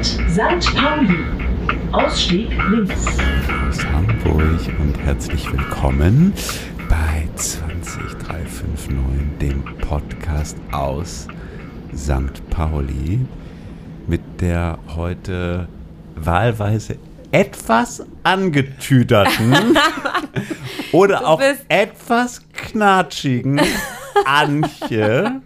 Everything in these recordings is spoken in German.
Bahnsteigkreuzung St. Pauli. Ausstieg links. aus Hamburg und herzlich willkommen bei 20359, dem Podcast aus St. Pauli mit der heute wahlweise etwas angetüterten oder auch etwas knatschigen Antje,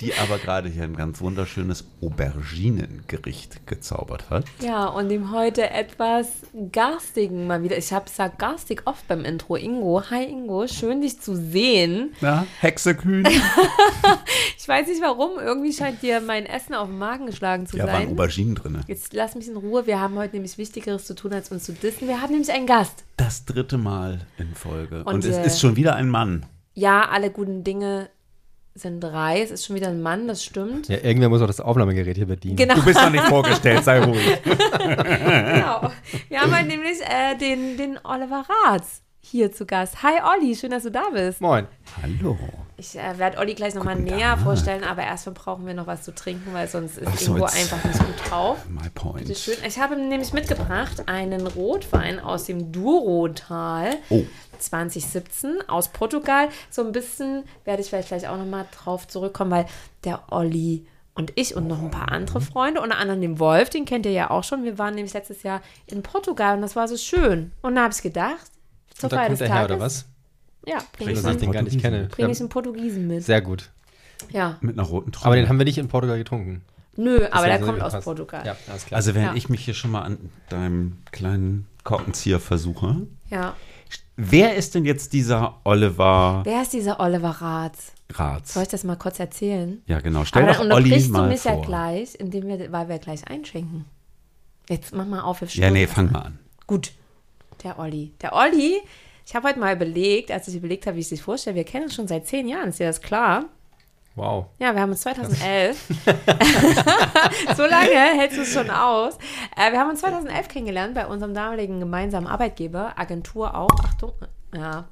die aber gerade hier ein ganz wunderschönes Auberginengericht gezaubert hat. Ja, und dem heute etwas garstigen mal wieder. Ich habe gesagt garstig oft beim Intro. Ingo, hi Ingo, schön dich zu sehen. Na, Hexekühn. Ich weiß nicht warum, irgendwie scheint dir mein Essen auf den Magen geschlagen zu Ja, waren sein. Auberginen drin. Jetzt lass mich in Ruhe. Wir haben heute nämlich Wichtigeres zu tun, als uns zu dissen. Wir haben nämlich einen Gast. Das dritte Mal in Folge. Und, Und, es äh, ist schon wieder ein Mann. Ja, alle guten Dinge sind drei. Es ist schon wieder ein Mann, das stimmt. Ja, irgendwer muss auch das Aufnahmegerät hier bedienen. Genau. Du bist noch nicht vorgestellt, sei ruhig. genau. Wir haben heute nämlich äh, den, den Oliver Ratz hier zu Gast. Hi Olli, schön, dass du da bist. Moin. Hallo. Ich äh, werde Olli gleich nochmal näher Tag. vorstellen, aber erstmal brauchen wir noch was zu trinken, weil sonst ist Ach so, Ingo einfach nicht gut drauf. My Bitte point. schön. Ich habe nämlich mitgebracht einen Rotwein aus dem Douro-Tal. Oh. 2017 aus Portugal. So ein bisschen werde ich vielleicht gleich auch nochmal drauf zurückkommen, weil der Olli und ich und noch ein paar andere Freunde, unter anderem den Wolf, den kennt ihr ja auch schon. Wir waren nämlich letztes Jahr in Portugal und das war so schön. Und da habe ich gedacht, zur Feier des der her, Tages. oder was? Ja, bringe ich, Dass ich den gar nicht kenne. bring ich Ja, einen Portugiesen mit. sehr gut. Ja. Mit einer roten Trommel. Aber den haben wir nicht in Portugal getrunken. Nö, aber der kommt aus. Portugal. Ja, alles klar. also während Ja. ich mich hier schon mal an deinem kleinen Korkenzieher versuche. ja. Wer ist denn jetzt dieser Oliver Wer ist dieser Oliver Ratz? Ratz? Soll ich das mal kurz erzählen? Ja, genau. Stell Aber doch dann Olli unterbrichst du mal mich vor. ja gleich, indem wir, weil wir gleich einschenken. Jetzt mach mal auf, wir ja, nee, fang mal an. Gut, der Olli. Der Olli, ich habe heute mal überlegt, als ich überlegt habe, wie ich sich vorstelle, wir kennen uns schon seit zehn Jahren, ist dir das klar? Wow. Ja, wir haben uns 2011. so lange hältst du es schon aus. Äh, wir haben uns 2011 kennengelernt bei unserem damaligen gemeinsamen Arbeitgeber, Agentur auch. Achtung, ja.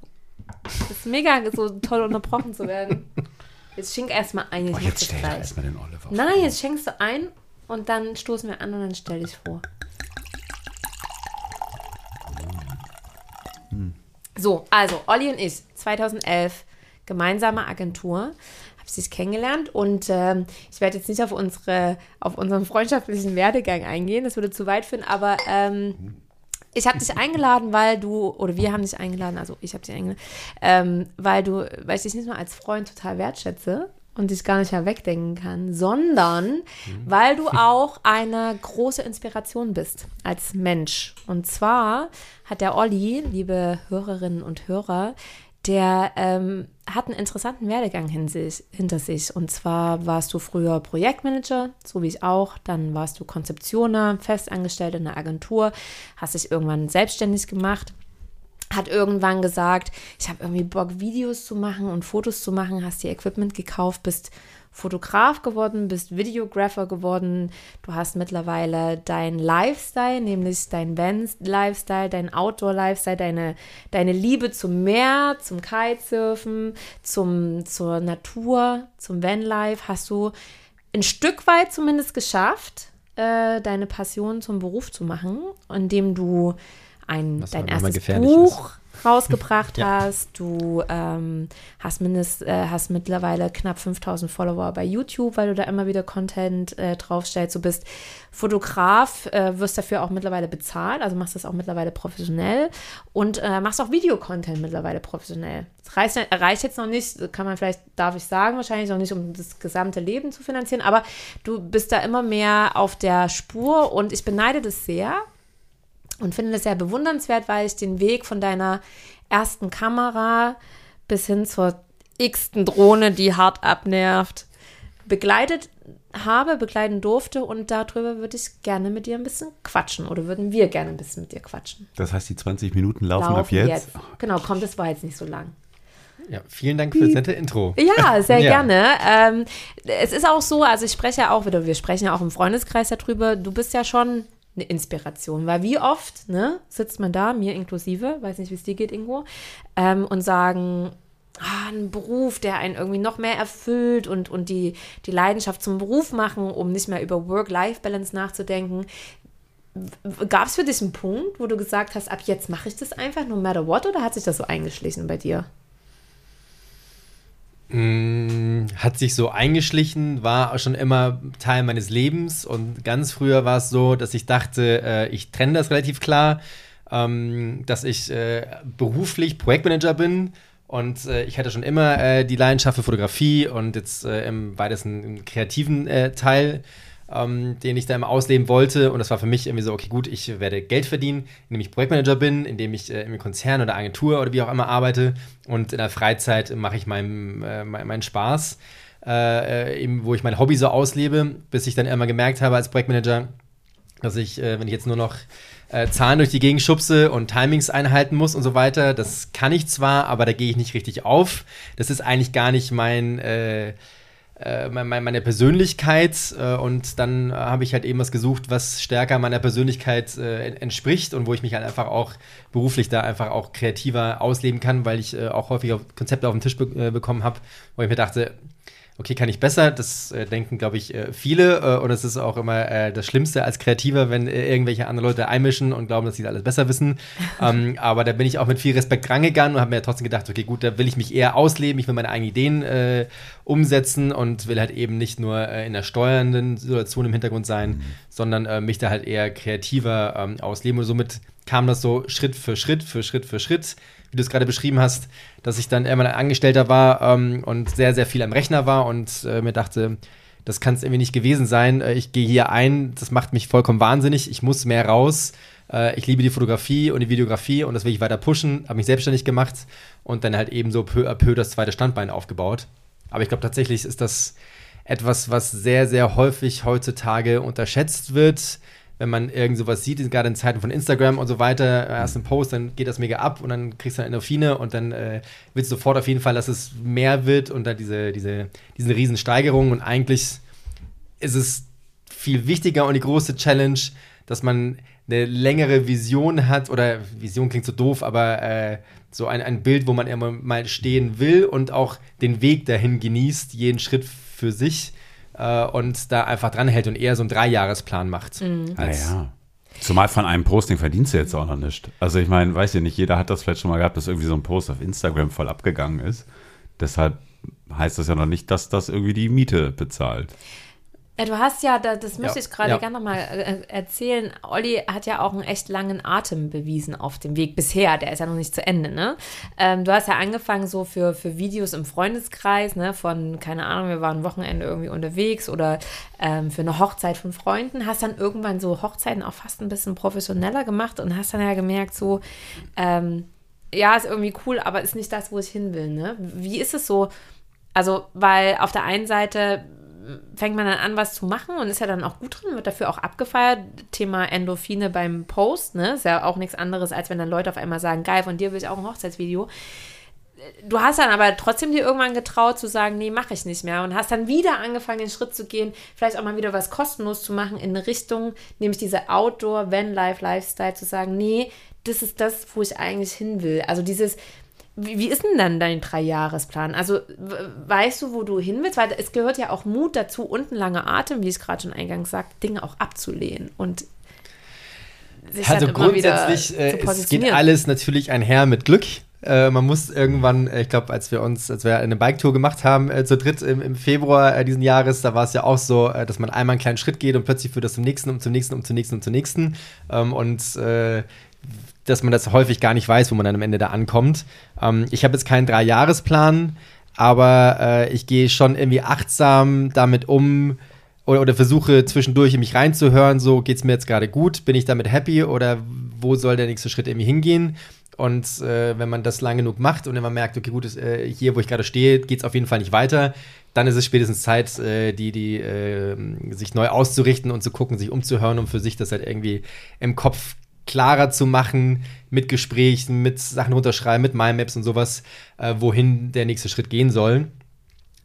Es ist mega so toll unterbrochen zu werden. Jetzt schenk erstmal ein. Ich Oh, jetzt das stell gleich. erstmal den Oliver vor. Nein, jetzt schenkst du ein und dann stoßen wir an und dann stell dich vor. So, also Olli und ich, 2011, gemeinsame Agentur, habe sich kennengelernt und ähm, ich werde jetzt nicht auf unsere, auf unseren freundschaftlichen Werdegang eingehen, das würde zu weit führen, aber ähm, ich habe dich eingeladen, weil du, oder wir haben dich eingeladen, also ich habe dich eingeladen, ähm, weil du, weil ich dich nicht nur als Freund total wertschätze und dich gar nicht mehr wegdenken kann, sondern weil du auch eine große Inspiration bist als Mensch. Und zwar hat der Olli, liebe Hörerinnen und Hörer, der ähm, hat einen interessanten Werdegang hinter sich. Und zwar warst du früher Projektmanager, so wie ich auch. Dann warst du Konzeptioner, festangestellt in einer Agentur, hast dich irgendwann selbstständig gemacht hat irgendwann gesagt, ich habe irgendwie Bock, Videos zu machen und Fotos zu machen, hast dir Equipment gekauft, bist Fotograf geworden, bist Videographer geworden. Du hast mittlerweile dein Lifestyle, nämlich dein Van-Lifestyle, dein Outdoor-Lifestyle, deine, deine Liebe zum Meer, zum Kitesurfen, zum, zur Natur, zum Vanlife, hast du ein Stück weit zumindest geschafft, äh, deine Passion zum Beruf zu machen, indem du ein, Was dein erstes gefährlich Buch rausgebracht Ja. hast. Du ähm, hast, mindest, äh, hast mittlerweile knapp 5000 Follower bei YouTube, weil du da immer wieder Content äh, draufstellst. Du bist Fotograf, äh, wirst dafür auch mittlerweile bezahlt, also machst das auch mittlerweile professionell und äh, machst auch Videocontent mittlerweile professionell. Das reicht, reicht jetzt noch nicht, kann man vielleicht, darf ich sagen, wahrscheinlich noch nicht, um das gesamte Leben zu finanzieren, aber du bist da immer mehr auf der Spur und ich beneide das sehr, und finde das sehr bewundernswert, weil ich den Weg von deiner ersten Kamera bis hin zur x-ten Drohne, die hart abnervt, begleitet habe, begleiten durfte und darüber würde ich gerne mit dir ein bisschen quatschen oder würden wir gerne ein bisschen mit dir quatschen. Das heißt, die 20 Minuten laufen, ab jetzt. Genau, kommt, das war jetzt nicht so lang. Ja, vielen Dank für das nette Intro. Ja, sehr Ja. gerne. Ähm, es ist auch so, also ich spreche ja auch wieder, wir sprechen ja auch im Freundeskreis darüber, du bist ja schon eine Inspiration, weil wie oft ne, sitzt man da, mir inklusive, weiß nicht, wie es dir geht, Ingo, ähm, und sagen, ah, einen Beruf, der einen irgendwie noch mehr erfüllt und, und die, die Leidenschaft zum Beruf machen, um nicht mehr über Work-Life-Balance nachzudenken. Gab es für dich einen Punkt, wo du gesagt hast, ab jetzt mache ich das einfach, no matter what, oder hat sich das so eingeschlichen bei dir? Mm, hat sich so eingeschlichen, war schon immer Teil meines Lebens und ganz früher war es so, dass ich dachte, äh, ich trenne das relativ klar, ähm, dass ich äh, beruflich Projektmanager bin und äh, ich hatte schon immer äh, die Leidenschaft für Fotografie und jetzt äh, im weitesten im kreativen äh, Teil ähm, den ich da immer ausleben wollte. Und das war für mich irgendwie so, okay, gut, ich werde Geld verdienen, indem ich Projektmanager bin, indem ich äh, im Konzern oder Agentur oder wie auch immer arbeite. Und in der Freizeit mache ich meinen, äh, meinen Spaß, äh, äh, eben, wo ich mein Hobby so auslebe, bis ich dann immer gemerkt habe als Projektmanager, dass ich, äh, wenn ich jetzt nur noch äh, Zahlen durch die Gegend schubse und Timings einhalten muss und so weiter. Das kann ich zwar, aber da gehe ich nicht richtig auf. Das ist eigentlich gar nicht mein, meine Persönlichkeit äh, und dann habe ich halt eben was gesucht, was stärker meiner Persönlichkeit äh, entspricht und wo ich mich halt einfach auch beruflich da einfach auch kreativer ausleben kann, weil ich äh, auch häufig Konzepte auf den Tisch be äh, bekommen habe, wo ich mir dachte, okay, kann ich besser. Das äh, denken, glaube ich, äh, viele. Äh, und es ist auch immer äh, das Schlimmste als Kreativer, wenn äh, irgendwelche andere Leute einmischen und glauben, dass sie alles besser wissen. ähm, aber da bin ich auch mit viel Respekt rangegangen und habe mir trotzdem gedacht, okay, gut, da will ich mich eher ausleben. Ich will meine eigenen Ideen äh, umsetzen und will halt eben nicht nur in der steuernden Situation im Hintergrund sein, mhm. sondern mich da halt eher kreativer ähm, ausleben. Und somit kam das so Schritt für Schritt für Schritt für Schritt wie du es gerade beschrieben hast, dass ich dann irgendwann ein Angestellter war ähm, und sehr, sehr viel am Rechner war und äh, mir dachte, das kann es irgendwie nicht gewesen sein. Äh, ich gehe hier ein, das macht mich vollkommen wahnsinnig. Ich muss mehr raus. Äh, ich liebe die Fotografie und die Videografie und das will ich weiter pushen. Habe mich selbstständig gemacht und dann halt eben so peu à peu das zweite Standbein aufgebaut. Aber ich glaube tatsächlich ist das etwas, was sehr, sehr häufig heutzutage unterschätzt wird wenn man irgend sowas sieht, gerade in Zeiten von Instagram und so weiter, äh, hast einen Post, dann geht das mega ab und dann kriegst du eine Endorphine und dann äh, willst du sofort auf jeden Fall, dass es mehr wird und da diese, diese, diese riesen Steigerungen und eigentlich ist es viel wichtiger und die große Challenge, dass man eine längere Vision hat oder Vision klingt so doof, aber äh, so ein, ein Bild, wo man immer mal stehen will und auch den Weg dahin genießt, jeden Schritt für sich äh, und da einfach dranhält und eher so einen Dreijahresplan macht. Mhm. Ah, ja. Zumal von einem Posting verdienst du jetzt auch noch nicht. Also ich meine, weiß ja nicht, jeder hat das vielleicht schon mal gehabt, dass irgendwie so ein Post auf Instagram voll abgegangen ist. Deshalb heißt das ja noch nicht, dass das irgendwie die Miete bezahlt. Ja, du hast ja, das möchte ja, ich gerade ja. gerne nochmal äh, erzählen. Olli hat ja auch einen echt langen Atem bewiesen auf dem Weg bisher. Der ist ja noch nicht zu Ende, ne? Ähm, du hast ja angefangen so für, für Videos im Freundeskreis, ne? Von, keine Ahnung, wir waren Wochenende irgendwie unterwegs oder ähm, für eine Hochzeit von Freunden. Hast dann irgendwann so Hochzeiten auch fast ein bisschen professioneller gemacht und hast dann ja gemerkt, so, ähm, ja, ist irgendwie cool, aber ist nicht das, wo ich hin will, ne? Wie ist es so? Also, weil auf der einen Seite fängt man dann an, was zu machen und ist ja dann auch gut drin, wird dafür auch abgefeiert. Thema Endorphine beim Post, ne? Ist ja auch nichts anderes, als wenn dann Leute auf einmal sagen, geil, von dir will ich auch ein Hochzeitsvideo. Du hast dann aber trotzdem dir irgendwann getraut zu sagen, nee, mache ich nicht mehr und hast dann wieder angefangen, den Schritt zu gehen, vielleicht auch mal wieder was kostenlos zu machen in eine Richtung, nämlich diese Outdoor, Van-Life, Lifestyle, zu sagen, nee, das ist das, wo ich eigentlich hin will. Also dieses, wie, wie ist denn dann dein Dreijahresplan? Also weißt du, wo du hin willst? Weil es gehört ja auch Mut dazu und ein langer Atem, wie ich es gerade schon eingangs sagt, Dinge auch abzulehnen und sich also grundsätzlich, äh, es geht alles natürlich einher mit Glück. Äh, man muss irgendwann, äh, ich glaube, als wir uns, als wir eine Bike-Tour gemacht haben, äh, zu dritt im, im Februar äh, diesen Jahres, da war es ja auch so, äh, dass man einmal einen kleinen Schritt geht und plötzlich führt das zum nächsten und zum nächsten und zum nächsten und zum nächsten. Ähm, und dass man das häufig gar nicht weiß, wo man dann am Ende da ankommt. Ähm, ich habe jetzt keinen Dreijahresplan, aber äh, ich gehe schon irgendwie achtsam damit um oder, oder versuche zwischendurch in mich reinzuhören, so geht es mir jetzt gerade gut, bin ich damit happy oder wo soll der nächste Schritt irgendwie hingehen? Und äh, wenn man das lang genug macht und wenn man merkt, okay, gut, ist, äh, hier, wo ich gerade stehe, geht es auf jeden Fall nicht weiter, dann ist es spätestens Zeit, äh, die, die, äh, sich neu auszurichten und zu gucken, sich umzuhören, um für sich das halt irgendwie im Kopf klarer zu machen mit Gesprächen, mit Sachen runterschreiben, mit Mindmaps und sowas, äh, wohin der nächste Schritt gehen soll.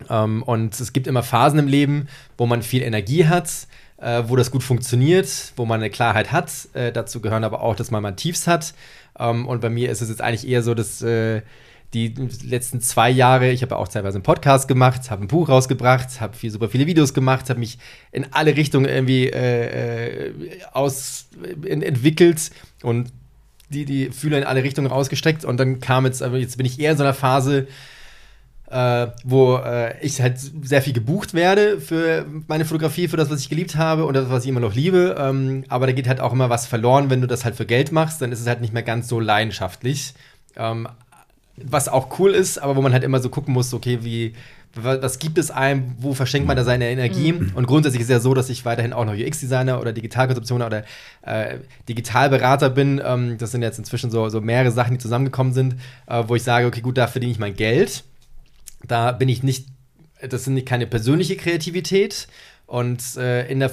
Ähm, und es gibt immer Phasen im Leben, wo man viel Energie hat, äh, wo das gut funktioniert, wo man eine Klarheit hat. Äh, dazu gehören aber auch, dass man mal Tiefs hat. Ähm, und bei mir ist es jetzt eigentlich eher so, dass äh, die letzten zwei Jahre, ich habe auch teilweise einen Podcast gemacht, habe ein Buch rausgebracht, habe viel, super viele Videos gemacht, habe mich in alle Richtungen irgendwie äh, äh aus, in, entwickelt und die, die Fühler in alle Richtungen ausgestreckt. Und dann kam jetzt, aber jetzt bin ich eher in so einer Phase, äh, wo äh, ich halt sehr viel gebucht werde für meine Fotografie, für das, was ich geliebt habe und das, was ich immer noch liebe. Ähm, aber da geht halt auch immer was verloren, wenn du das halt für Geld machst, dann ist es halt nicht mehr ganz so leidenschaftlich. Ähm, was auch cool ist, aber wo man halt immer so gucken muss, okay, wie, was gibt es einem, wo verschenkt man da seine Energie? Mhm. Und grundsätzlich ist es ja so, dass ich weiterhin auch noch UX-Designer oder Digitalkonzeptioner oder äh, Digitalberater bin. Ähm, das sind jetzt inzwischen so, so mehrere Sachen, die zusammengekommen sind, äh, wo ich sage, okay, gut, da verdiene ich mein Geld. Da bin ich nicht, das sind keine persönliche Kreativität, und äh, in, der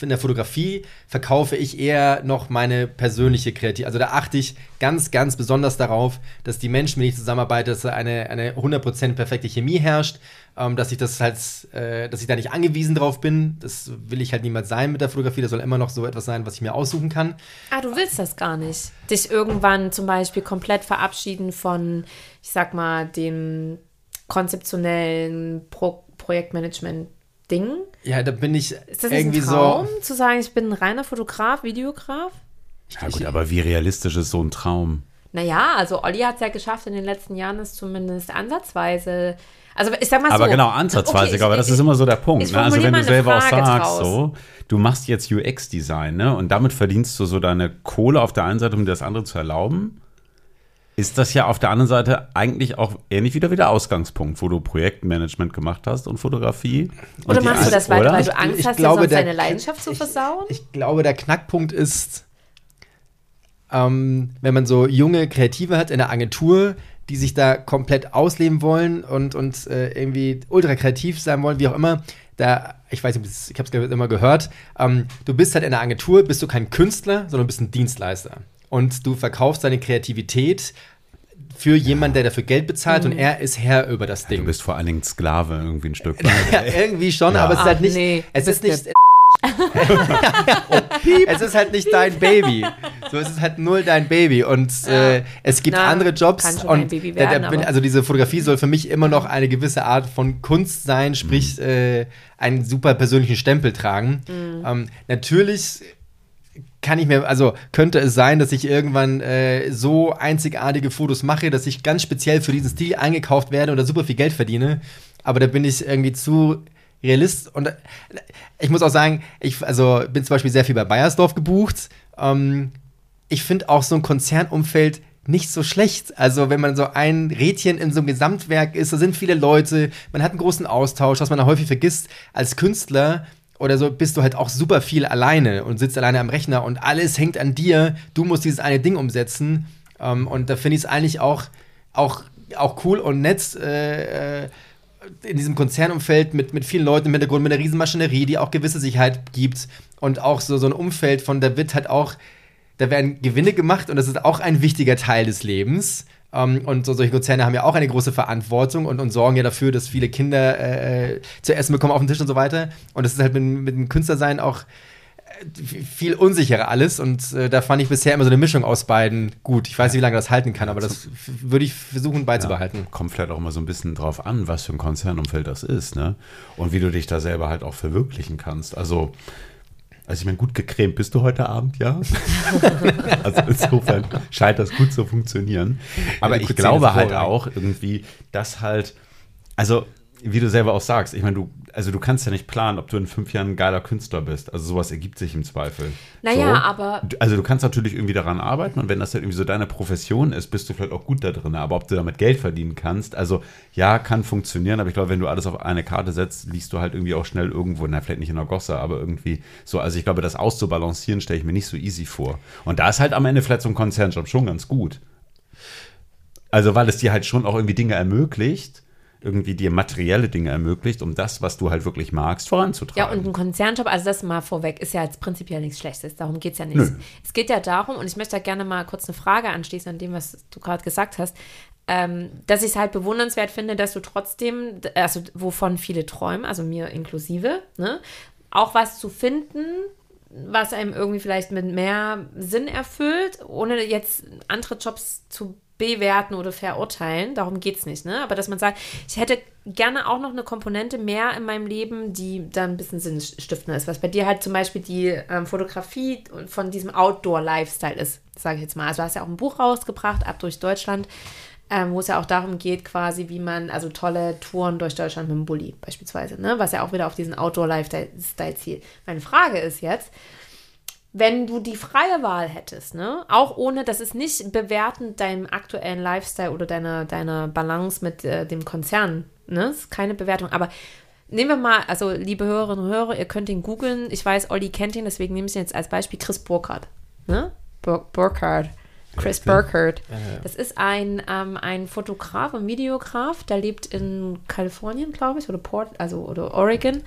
in, der Fotografie verkaufe ich eher noch meine persönliche Kreativität. Also da achte ich ganz, ganz besonders darauf, dass die Menschen, mit denen ich zusammenarbeite, dass eine, eine 100% perfekte Chemie herrscht, ähm, dass ich das halt, äh, dass ich da nicht angewiesen drauf bin. Das will ich halt niemals sein mit der Fotografie. Das soll immer noch so etwas sein, was ich mir aussuchen kann. Ah, du willst das gar nicht. Dich irgendwann zum Beispiel komplett verabschieden von, ich sag mal, dem konzeptionellen Pro Projektmanagement Ding. Ja, da bin ich ist das irgendwie ein Traum, so. zu sagen, ich bin ein reiner Fotograf, Videograf? Ja, gut, aber wie realistisch ist so ein Traum? Naja, also Olli hat es ja geschafft, in den letzten Jahren es zumindest ansatzweise. Also ich sag mal so. Aber genau, ansatzweise, okay, ich, aber das ist immer so der Punkt. Ne? Also wenn du selber auch sagst, so, du machst jetzt UX-Design, ne? Und damit verdienst du so deine Kohle auf der einen Seite, um dir das andere zu erlauben ist das ja auf der anderen Seite eigentlich auch ähnlich wieder wie der Ausgangspunkt, wo du Projektmanagement gemacht hast und Fotografie. Oder und machst du das weiter, weil du Angst ich hast, glaube, sonst der, deine Leidenschaft zu versauen? Ich, ich glaube, der Knackpunkt ist, ähm, wenn man so junge Kreative hat in der Agentur, die sich da komplett ausleben wollen und, und äh, irgendwie ultra kreativ sein wollen, wie auch immer, da, ich weiß nicht, ich habe es immer gehört, ähm, du bist halt in der Agentur, bist du kein Künstler, sondern bist ein Dienstleister und du verkaufst deine Kreativität für jemanden, der dafür Geld bezahlt mhm. und er ist Herr über das Ding. du bist vor allen Dingen Sklave irgendwie ein Stück weit. ja, irgendwie schon, ja. aber es ist halt nicht, nee, es ist nicht es ist halt nicht dein Baby. So, es ist halt null dein Baby. Und äh, es gibt Na, andere Jobs. und werden, der, der, also diese Fotografie soll für mich immer noch eine gewisse Art von Kunst sein, sprich mhm. äh, einen super persönlichen Stempel tragen. Mhm. Ähm, natürlich kann ich mir, also könnte es sein, dass ich irgendwann äh, so einzigartige Fotos mache, dass ich ganz speziell für diesen Stil eingekauft werde oder super viel Geld verdiene. Aber da bin ich irgendwie zu Realist. Und ich muss auch sagen, ich also bin zum Beispiel sehr viel bei Bayersdorf gebucht. Ähm, ich finde auch so ein Konzernumfeld nicht so schlecht. Also, wenn man so ein Rädchen in so einem Gesamtwerk ist, da sind viele Leute, man hat einen großen Austausch, was man da häufig vergisst. Als Künstler oder so bist du halt auch super viel alleine und sitzt alleine am Rechner und alles hängt an dir. Du musst dieses eine Ding umsetzen. Ähm, und da finde ich es eigentlich auch, auch, auch cool und nett. Äh, äh, in diesem Konzernumfeld mit, mit vielen Leuten im Hintergrund, mit einer riesen Maschinerie, die auch gewisse Sicherheit gibt und auch so, so ein Umfeld von, da wird halt auch, da werden Gewinne gemacht und das ist auch ein wichtiger Teil des Lebens. Ähm, und so, solche Konzerne haben ja auch eine große Verantwortung und, und sorgen ja dafür, dass viele Kinder äh, zu essen bekommen auf dem Tisch und so weiter. Und das ist halt mit, mit dem Künstlersein auch äh, viel unsicherer alles und äh, da fand ich bisher immer so eine Mischung aus beiden gut. Ich weiß nicht, wie lange das halten kann, aber das würde ich versuchen beizubehalten. Ja, kommt vielleicht auch mal so ein bisschen drauf an, was für ein Konzernumfeld das ist, ne? Und wie du dich da selber halt auch verwirklichen kannst. Also also ich meine, gut gecremt bist du heute Abend, ja. also insofern scheint das gut zu funktionieren. Aber ich glaube halt auch irgendwie, dass halt, also wie du selber auch sagst, ich meine, du also du kannst ja nicht planen, ob du in fünf Jahren ein geiler Künstler bist. Also sowas ergibt sich im Zweifel. Naja, so. aber. Also du kannst natürlich irgendwie daran arbeiten und wenn das halt irgendwie so deine Profession ist, bist du vielleicht auch gut da drin. Aber ob du damit Geld verdienen kannst, also ja, kann funktionieren, aber ich glaube, wenn du alles auf eine Karte setzt, liegst du halt irgendwie auch schnell irgendwo, na, vielleicht nicht in der Gosse, aber irgendwie so. Also ich glaube, das auszubalancieren stelle ich mir nicht so easy vor. Und da ist halt am Ende vielleicht so ein Konzernjob schon ganz gut. Also weil es dir halt schon auch irgendwie Dinge ermöglicht irgendwie dir materielle Dinge ermöglicht, um das, was du halt wirklich magst, voranzutragen. Ja, und ein Konzernjob, also das mal vorweg, ist ja jetzt prinzipiell nichts Schlechtes. Darum geht es ja nicht. Nö. Es geht ja darum, und ich möchte da gerne mal kurz eine Frage anschließen an dem, was du gerade gesagt hast, ähm, dass ich es halt bewundernswert finde, dass du trotzdem, also wovon viele träumen, also mir inklusive, ne, auch was zu finden, was einem irgendwie vielleicht mit mehr Sinn erfüllt, ohne jetzt andere Jobs zu bewerten oder verurteilen, darum geht es nicht, ne? Aber dass man sagt, ich hätte gerne auch noch eine Komponente mehr in meinem Leben, die dann ein bisschen sinnstiftender ist. Was bei dir halt zum Beispiel die ähm, Fotografie von diesem Outdoor-Lifestyle ist, sage ich jetzt mal. Also du hast ja auch ein Buch rausgebracht, ab durch Deutschland, ähm, wo es ja auch darum geht, quasi, wie man, also tolle Touren durch Deutschland mit dem Bulli beispielsweise, ne? Was ja auch wieder auf diesen Outdoor-Lifestyle zielt. Meine Frage ist jetzt, wenn du die freie Wahl hättest, ne, auch ohne, das ist nicht bewertend deinem aktuellen Lifestyle oder deiner, deiner Balance mit äh, dem Konzern, ne, das ist keine Bewertung, aber nehmen wir mal, also liebe Hörerinnen und Hörer, ihr könnt ihn googeln, ich weiß, Olli kennt ihn, deswegen nehme ich ihn jetzt als Beispiel, Chris Burkhardt, ne, Bur Burkhardt, Chris Burkhardt. Das ist ein, ähm, ein Fotograf und Videograf, der lebt in Kalifornien, glaube ich, oder Port, also oder Oregon,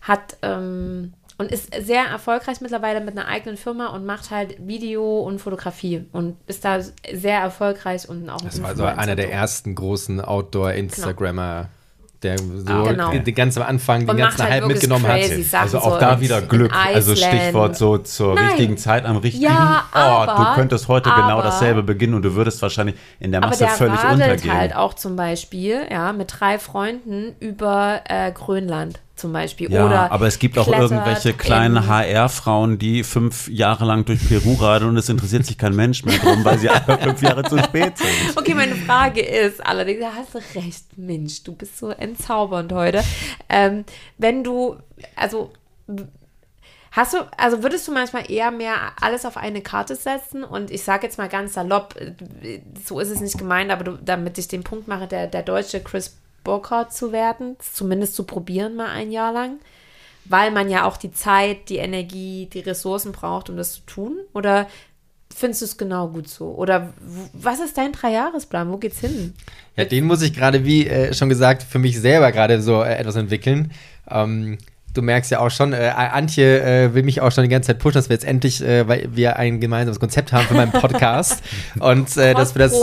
hat ähm, und ist sehr erfolgreich mittlerweile mit einer eigenen Firma und macht halt Video und Fotografie und ist da sehr erfolgreich und auch Das war so einer der ersten großen Outdoor-Instagrammer. Genau der so ah, genau. den ganzen Anfang, den ganzen halt Hype mitgenommen hat. Also auch so da wieder Glück. Also Stichwort so zur Nein. richtigen Zeit am richtigen ja, Ort. Du könntest heute genau aber, genau dasselbe beginnen und du würdest wahrscheinlich in der Masse aber der völlig untergehen. halt auch zum Beispiel ja, mit drei Freunden über äh, Grönland zum Beispiel. Ja, Oder aber es gibt auch irgendwelche kleinen HR-Frauen, die fünf Jahre lang durch Peru radeln und es interessiert sich kein Mensch mehr drum, weil sie einfach fünf Jahre zu spät sind. Okay, meine Frage ist allerdings, da hast du recht, Mensch, du bist so entzaubernd heute. Ähm, wenn du, also Hast du, also würdest du manchmal eher mehr alles auf eine Karte setzen? Und ich sage jetzt mal ganz salopp, so ist es nicht gemeint, aber du, damit ich den Punkt mache, der, der deutsche Chris Burkhardt zu werden, zumindest zu probieren mal ein Jahr lang, weil man ja auch die Zeit, die Energie, die Ressourcen braucht, um das zu tun? Oder findest du es genau gut so? Oder was ist dein Dreijahresplan? Wo geht's hin? Ja, den muss ich gerade, wie äh, schon gesagt, für mich selber gerade so äh, etwas entwickeln. Ähm, du merkst ja auch schon, äh, Antje äh, will mich auch schon die ganze Zeit pushen, dass wir jetzt endlich, äh, weil wir ein gemeinsames Konzept haben für meinen Podcast und äh, dass wir das,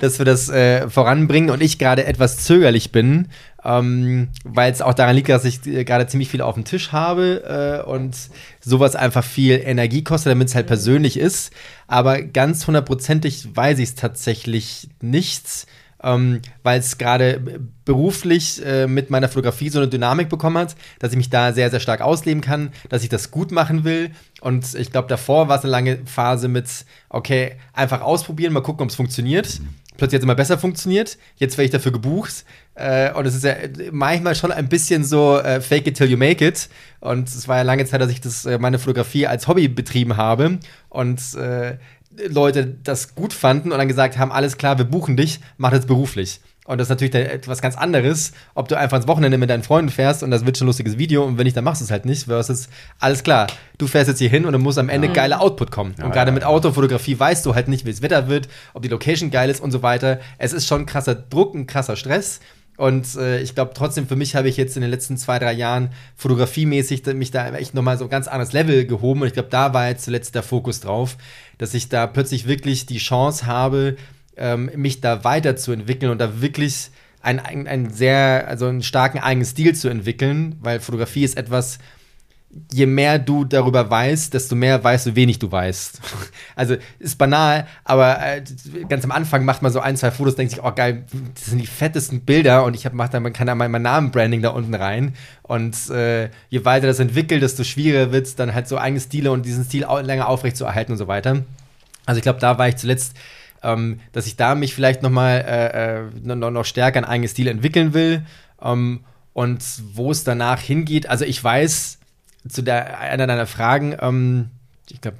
dass wir das äh, voranbringen und ich gerade etwas zögerlich bin, ähm, weil es auch daran liegt, dass ich äh, gerade ziemlich viel auf dem Tisch habe äh, und sowas einfach viel Energie kostet, damit es halt persönlich ist. Aber ganz hundertprozentig weiß ich es tatsächlich nicht ähm, weil es gerade beruflich äh, mit meiner Fotografie so eine Dynamik bekommen hat, dass ich mich da sehr, sehr stark ausleben kann, dass ich das gut machen will. Und ich glaube, davor war es eine lange Phase mit, okay, einfach ausprobieren, mal gucken, ob es funktioniert. Plötzlich hat es immer besser funktioniert. Jetzt werde ich dafür gebucht. Äh, und es ist ja manchmal schon ein bisschen so äh, fake it till you make it. Und es war ja lange Zeit, dass ich das, äh, meine Fotografie als Hobby betrieben habe. Und äh, Leute das gut fanden und dann gesagt haben, alles klar, wir buchen dich, mach das beruflich. Und das ist natürlich etwas ganz anderes, ob du einfach ins Wochenende mit deinen Freunden fährst und das wird schon ein lustiges Video und wenn nicht, dann machst du es halt nicht, versus alles klar, du fährst jetzt hier hin und dann muss am Ende mhm. geiler Output kommen. Ja, und gerade ja, mit Autofotografie weißt du halt nicht, wie das Wetter wird, ob die Location geil ist und so weiter. Es ist schon krasser Druck, ein krasser Stress. Und äh, ich glaube trotzdem, für mich habe ich jetzt in den letzten zwei, drei Jahren fotografiemäßig mich da echt nochmal so ein ganz anderes Level gehoben. Und ich glaube, da war jetzt zuletzt der Fokus drauf, dass ich da plötzlich wirklich die Chance habe, ähm, mich da weiterzuentwickeln und da wirklich einen, einen sehr, also einen starken eigenen Stil zu entwickeln, weil Fotografie ist etwas, je mehr du darüber weißt, desto mehr weißt du, wenig du weißt. Also ist banal, aber äh, ganz am Anfang macht man so ein, zwei Fotos, denkt sich, oh geil, das sind die fettesten Bilder und ich mache dann, man kann da mein, mein Namen-Branding da unten rein. Und äh, je weiter das entwickelt, desto schwieriger wird es dann halt so eigene Stile und diesen Stil länger aufrecht zu erhalten und so weiter. Also ich glaube, da war ich zuletzt, ähm, dass ich da mich vielleicht noch mal äh, äh noch, noch stärker ein eigenes Stil entwickeln will. Ähm, und wo es danach hingeht, also ich weiß, zu der, einer deiner Fragen, ähm, ich glaube,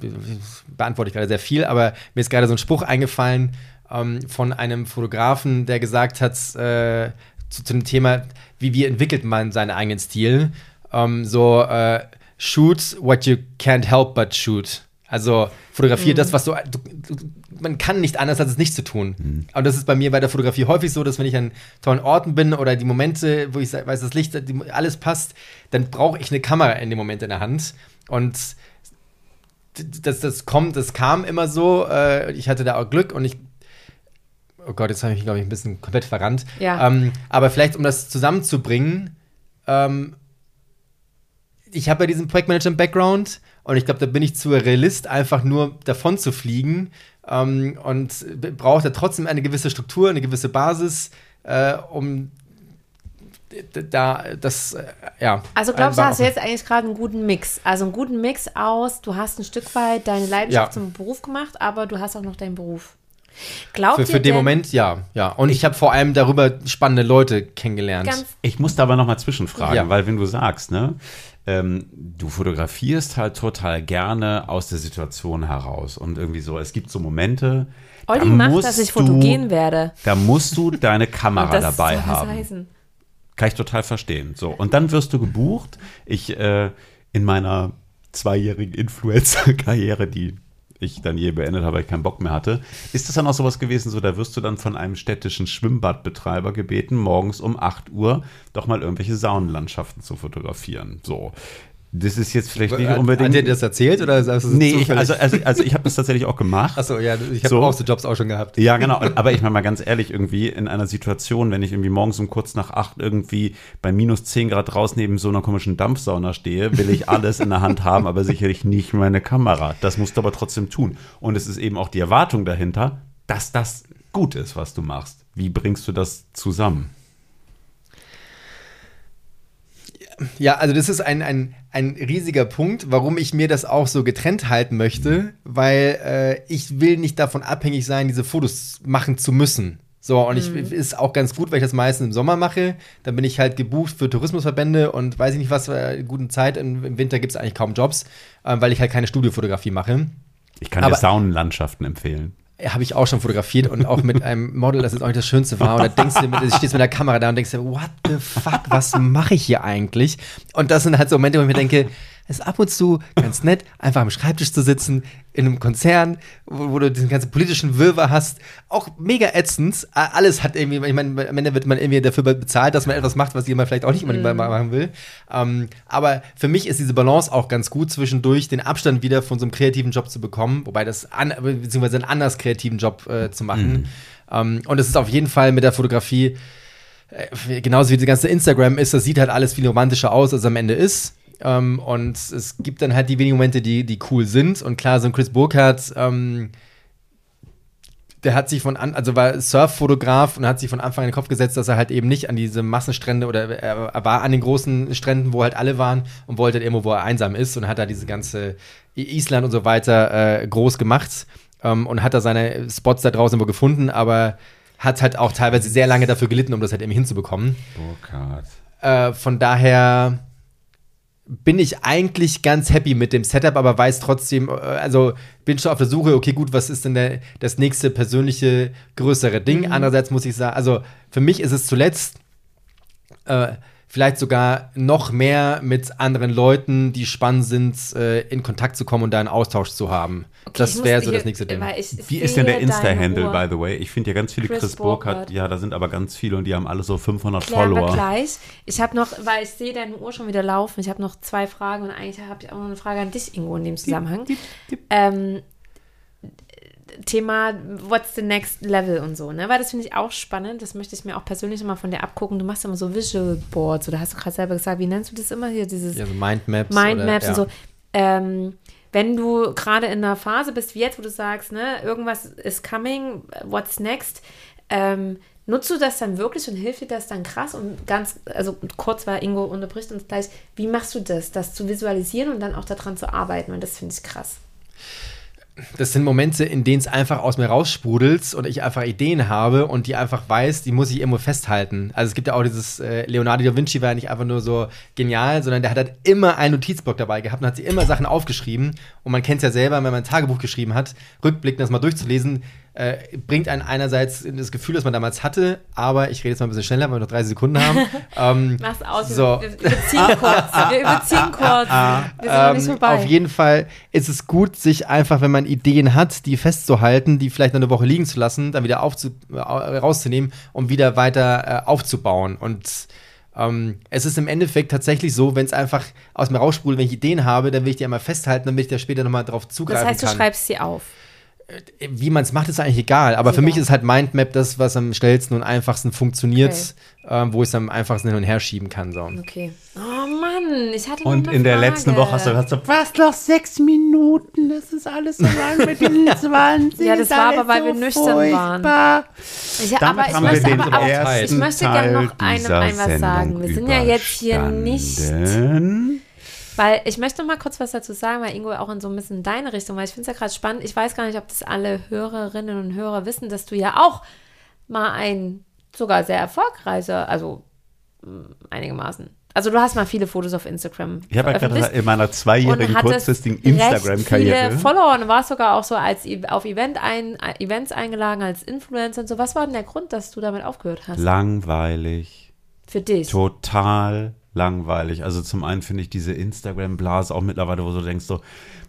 beantworte ich gerade sehr viel, aber mir ist gerade so ein Spruch eingefallen ähm, von einem Fotografen, der gesagt hat, äh, zu, zu, dem Thema, wie, wie entwickelt man seinen eigenen Stil? Ähm, so, äh, shoot what you can't help but shoot. Also fotografiere mhm. das, was du, du, Man kann nicht anders, als es nicht zu tun. Mhm. Und das ist bei mir bei der Fotografie häufig so, dass wenn ich an tollen Orten bin oder die Momente, wo ich weiß, das Licht, alles passt, dann brauche ich eine Kamera in dem Moment in der Hand. Und das, das kommt, das kam immer so. Äh, ich hatte da auch Glück und ich. Oh Gott, jetzt habe ich mich, glaube ich, ein bisschen komplett verrannt. Ja. Ähm, aber vielleicht, um das zusammenzubringen, ähm, ich habe ja diesen Projektmanager-Background Und ich glaube, da bin ich zu Realist, einfach nur davon zu fliegen ähm, und braucht da trotzdem eine gewisse Struktur, eine gewisse Basis, äh, um da das, äh, ja. Also glaubst du, hast du jetzt eigentlich gerade einen guten Mix? Also einen guten Mix aus, du hast ein Stück weit deine Leidenschaft Ja. zum Beruf gemacht, aber du hast auch noch deinen Beruf. Glaubt Für, ihr für den Moment, ja, ja. Und ich habe vor allem darüber spannende Leute kennengelernt. ganz Ich muss da aber noch mal zwischenfragen, Ja. weil wenn du sagst, ne, ähm, du fotografierst halt total gerne aus der Situation heraus und irgendwie so, es gibt so Momente, Olli da macht, musst dass ich du- fotogen werde. Da musst du deine Kamera dabei haben. heißen. Kann ich total verstehen. So, und dann wirst du gebucht. Ich äh, in meiner zweijährigen Influencer-Karriere, die ich dann je beendet habe, weil ich keinen Bock mehr hatte, ist das dann auch sowas gewesen, so da wirst du dann von einem städtischen Schwimmbadbetreiber gebeten, morgens um 8 Uhr doch mal irgendwelche Saunenlandschaften zu fotografieren. So. Das ist jetzt vielleicht nicht unbedingt. hat dir das erzählt oder du es nee, ich, also, also, also ich habe das tatsächlich auch gemacht. Achso, ja, ich habe So. auch so Jobs auch schon gehabt. Ja, genau. Aber ich meine mal ganz ehrlich, irgendwie in einer Situation, wenn ich irgendwie morgens um kurz nach acht irgendwie bei minus 10 Grad draußen neben so einer komischen Dampfsauna stehe, will ich alles in der Hand haben, aber sicherlich nicht meine Kamera. Das musst du aber trotzdem tun. Und es ist eben auch die Erwartung dahinter, dass das gut ist, was du machst. Wie bringst du das zusammen? Ja, also das ist ein, ein, ein riesiger Punkt, warum ich mir das auch so getrennt halten möchte, weil äh, ich will nicht davon abhängig sein, diese Fotos machen zu müssen. So, und ich ist auch ganz gut, weil ich das meistens im Sommer mache. Dann bin ich halt gebucht für Tourismusverbände und weiß ich nicht was, äh, guten Zeit. Im, im Winter gibt es eigentlich kaum Jobs, äh, weil ich halt keine Studiofotografie mache. Ich kann Aber- dir Saunenlandschaften empfehlen. Habe ich auch schon fotografiert und auch mit einem Model, das jetzt auch nicht das Schönste war. Und da denkst du, du stehst mit der Kamera da und denkst dir, what the fuck, was mache ich hier eigentlich? Und das sind halt so Momente, wo ich mir denke, ist ab und zu ganz nett, einfach am Schreibtisch zu sitzen, in einem Konzern, wo, wo du diesen ganzen politischen Wirrwarr hast. Auch mega ätzend. Alles hat irgendwie, ich meine, am Ende wird man irgendwie dafür bezahlt, dass man etwas macht, was jemand vielleicht auch nicht unbedingt mal machen will. Ähm, aber für mich ist diese Balance auch ganz gut, zwischendurch den Abstand wieder von so einem kreativen Job zu bekommen, wobei das, an, beziehungsweise einen anders kreativen Job äh, zu machen. Ähm, und es ist auf jeden Fall mit der Fotografie, äh, genauso wie das ganze Instagram ist, das sieht halt alles viel romantischer aus, als es am Ende ist. Ähm, und es gibt dann halt die wenigen Momente, die, die cool sind. Und klar, so ein Chris Burkhardt, ähm, der hat sich von an, also war Surffotograf und hat sich von Anfang an in den Kopf gesetzt, dass er halt eben nicht an diese Massenstrände oder er, war an den großen Stränden, wo halt alle waren und wollte halt irgendwo, wo er einsam ist und hat da diese ganze Island und so weiter äh, groß gemacht ähm, und hat da seine Spots da draußen wo gefunden, aber hat halt auch teilweise sehr lange dafür gelitten, um das halt eben hinzubekommen. Burkhard. Äh, von daher bin ich eigentlich ganz happy mit dem Setup, aber weiß trotzdem, äh, also bin schon auf der Suche, okay, gut, was ist denn der, das nächste persönliche, größere Ding? Andererseits muss ich sagen, also für mich ist es zuletzt äh, vielleicht sogar noch mehr mit anderen Leuten, die spannend sind, äh, in Kontakt zu kommen und da einen Austausch zu haben. Okay, das wäre so das nächste Ding. Wie ist denn der Insta-Handle, by the way? Ich finde ja ganz viele Chris Chris, Burkhardt. Burkhardt. Ja, da sind aber ganz viele und die haben alle so 500 Klären wir Follower. gleich. Ich habe noch, weil ich sehe deine Uhr schon wieder laufen, ich habe noch zwei Fragen und eigentlich habe ich auch noch eine Frage an dich, Ingo, in dem Zusammenhang. Ähm, Thema What's the next level und so, ne? Weil das finde ich auch spannend. Das möchte ich mir auch persönlich immer von dir abgucken. Du machst immer so Visual Boards oder hast du gerade selber gesagt, wie nennst du das immer hier? Dieses ja, so Mindmaps. Mindmaps oder, und so. Ähm, wenn du gerade in einer Phase bist wie jetzt, wo du sagst, ne, irgendwas ist coming, what's next, ähm, nutzt du das dann wirklich und hilft dir das dann krass und ganz, also kurz, weil Ingo unterbricht uns gleich, wie machst du das, das zu visualisieren und dann auch daran zu arbeiten? Und das finde ich krass. Das sind Momente, in denen es einfach aus mir raussprudelt und ich einfach Ideen habe und die einfach weiß, die muss ich irgendwo festhalten. Also es gibt ja auch dieses, äh, Leonardo da Vinci war ja nicht einfach nur so genial, sondern der hat halt immer einen Notizblock dabei gehabt und hat sich immer Sachen aufgeschrieben. Und man kennt es ja selber, wenn man ein Tagebuch geschrieben hat, rückblickend das mal durchzulesen, äh, bringt einen einerseits das Gefühl, das man damals hatte, aber ich rede jetzt mal ein bisschen schneller, weil wir noch 30 Sekunden haben. ähm, Mach's aus, So. wir, wir überziehen kurz. Wir überziehen kurz. Wir sind noch nicht ähm, vorbei. auf jeden Fall ist es gut, sich einfach, wenn man Ideen hat, die festzuhalten, die vielleicht noch eine Woche liegen zu lassen, dann wieder aufzu äh, rauszunehmen, um wieder weiter äh, aufzubauen. Und ähm, es ist im Endeffekt tatsächlich so, wenn es einfach aus mir raussprudelt, wenn ich Ideen habe, dann will ich die einmal festhalten, damit ich da später nochmal drauf das zugreifen heißt, du kann. schreibst sie auf. Wie man es macht, ist eigentlich egal. Aber für egal. mich ist halt Mindmap das, was am schnellsten und einfachsten funktioniert, ähm, wo ich es am einfachsten hin und her schieben kann. So. Okay. Oh Mann, ich hatte noch Und eine in der letzten Woche hast du gesagt, so, was, noch sechs Minuten, das ist alles so lang mit den 20. Ja, das war aber, weil so wir nüchtern waren. furchtbar. Ich, aber Damit ich haben wir möchte, den aber auch, ersten ich möchte gerne noch einem ein was sagen. Wir sind ja jetzt hier nicht. Weil ich möchte noch mal kurz was dazu sagen, weil Ingo auch in so ein bisschen deine Richtung, weil ich finde es ja gerade spannend. Ich weiß gar nicht, ob das alle Hörerinnen und Hörer wissen, dass du ja auch mal ein sogar sehr erfolgreicher, also mh, einigermaßen. Also du hast mal viele Fotos auf Instagram Ich habe ja gerade in meiner zweijährigen kurzfristigen recht viele Instagram-Karriere. Follower und warst sogar auch so als E- auf Event ein, Events eingeladen als Influencer und so. Was war denn der Grund, dass du damit aufgehört hast? Langweilig. Für dich? total langweilig. Also zum einen finde ich diese Instagram-Blase auch mittlerweile, wo du denkst, so,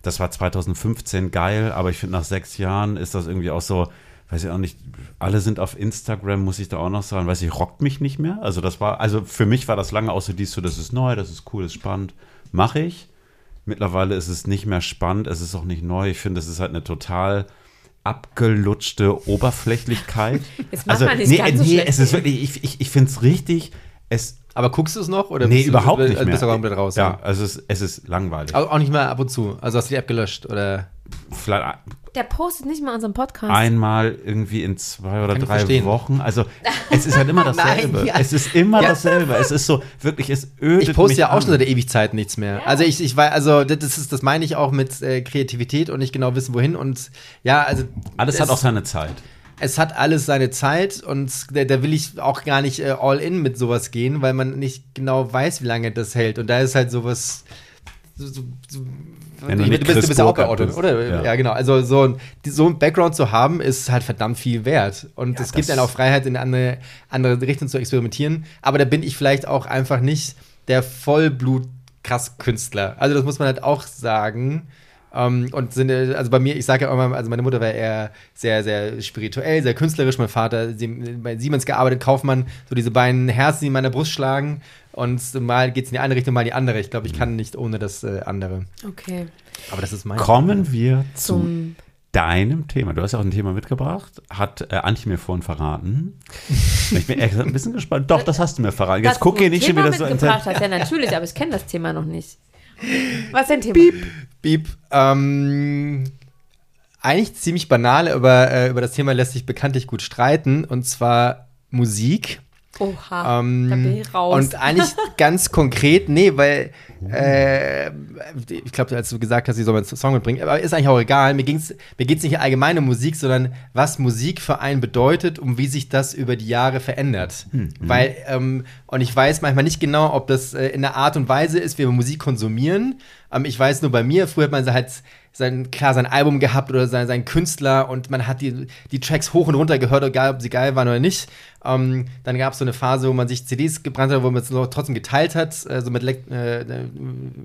das war 2015 geil, aber ich finde nach sechs Jahren ist das irgendwie auch so, weiß ich auch nicht, alle sind auf Instagram, muss ich da auch noch sagen, weiß ich, rockt mich nicht mehr. Also das war, also für mich war das lange auch so dies so, das ist neu, das ist cool, das ist spannend, mache ich. Mittlerweile ist es nicht mehr spannend, es ist auch nicht neu. Ich finde, es ist halt eine total abgelutschte Oberflächlichkeit. Jetzt mach also, mal nicht nee, ganz so nee, es ist wirklich, ich, ich, ich finde es richtig, es Aber guckst du es noch? Oder Nee, bist du- überhaupt bist nicht du mehr. Bist du komplett raus? ja, also es, es ist langweilig. Auch auch nicht mehr ab und zu. Also hast du die App gelöscht oder? Vielleicht Der postet nicht mal unseren Podcast. einmal irgendwie in zwei oder Kann drei verstehen. Wochen. Also es ist halt immer dasselbe. Nein, ja. Es ist immer Ja. dasselbe. Es ist so wirklich, es ödet Ich poste mich ja auch an. schon seit Ewigkeit nichts mehr. Also ich, ich weiß, also das ist, das meine ich auch mit äh, Kreativität und nicht genau wissen, wohin. Und ja, also Alles es, hat auch seine Zeit. Es hat alles seine Zeit und da, da will ich auch gar nicht äh, all in mit sowas gehen, weil man nicht genau weiß, wie lange das hält. Und da ist halt sowas. So, so, so, Wenn du bist, du bist ja auch bei bist. oder? Ja. Ja. genau. Also so, ein- so ein Background zu haben, ist halt verdammt viel wert. Und es gibt das- dann auch Freiheit, in eine andere, andere Richtung zu experimentieren. Aber da bin ich vielleicht auch einfach nicht der Vollblut-Krass-Künstler. Also das muss man halt auch sagen. Ähm, und sind, äh, also bei mir, ich sage ja immer, also meine Mutter war eher sehr, sehr spirituell, sehr künstlerisch. Mein Vater Sie- bei Siemens gearbeitet, Kaufmann, so diese beiden Herzen, die in meiner Brust schlagen. Und mal geht es in die eine Richtung, mal in die andere. Ich glaube, ich kann nicht ohne das äh, andere. Okay. Aber das ist mein. Kommen wir zu Zum deinem Thema. Du hast ja auch ein Thema mitgebracht. Hat äh, Antje mir vorhin verraten. ich bin ehrlich gesagt ein bisschen gespannt. Doch, das hast du mir verraten. Jetzt Dass guck du ihr ein nicht schon Thema wieder so mitgebracht hast. Ja, natürlich, aber ich kenne das Thema noch nicht. Was ist dein Thema? Beep. Ähm, eigentlich ziemlich banal, aber äh, über das Thema lässt sich bekanntlich gut streiten. Und zwar Musik. Oha, Ähm, da bin ich raus. Und eigentlich ganz konkret, nee, weil äh, ich glaube, als du gesagt hast, ich soll mal einen Song mitbringen, aber ist eigentlich auch egal. Mir, ging's, mir geht es nicht allgemein um Musik, sondern was Musik für einen bedeutet und wie sich das über die Jahre verändert. Weil, ähm, und ich weiß manchmal nicht genau, ob das äh, in der Art und Weise ist, wie wir Musik konsumieren. Ähm, ich weiß nur bei mir, früher hat man halt sein, klar, sein Album gehabt oder sein, sein Künstler und man hat die, die Tracks hoch und runter gehört, egal ob sie geil waren oder nicht. Ähm, dann gab es so eine Phase, wo man sich CDs gebrannt hat, wo man es trotzdem geteilt hat, äh, so mit, Lec- äh,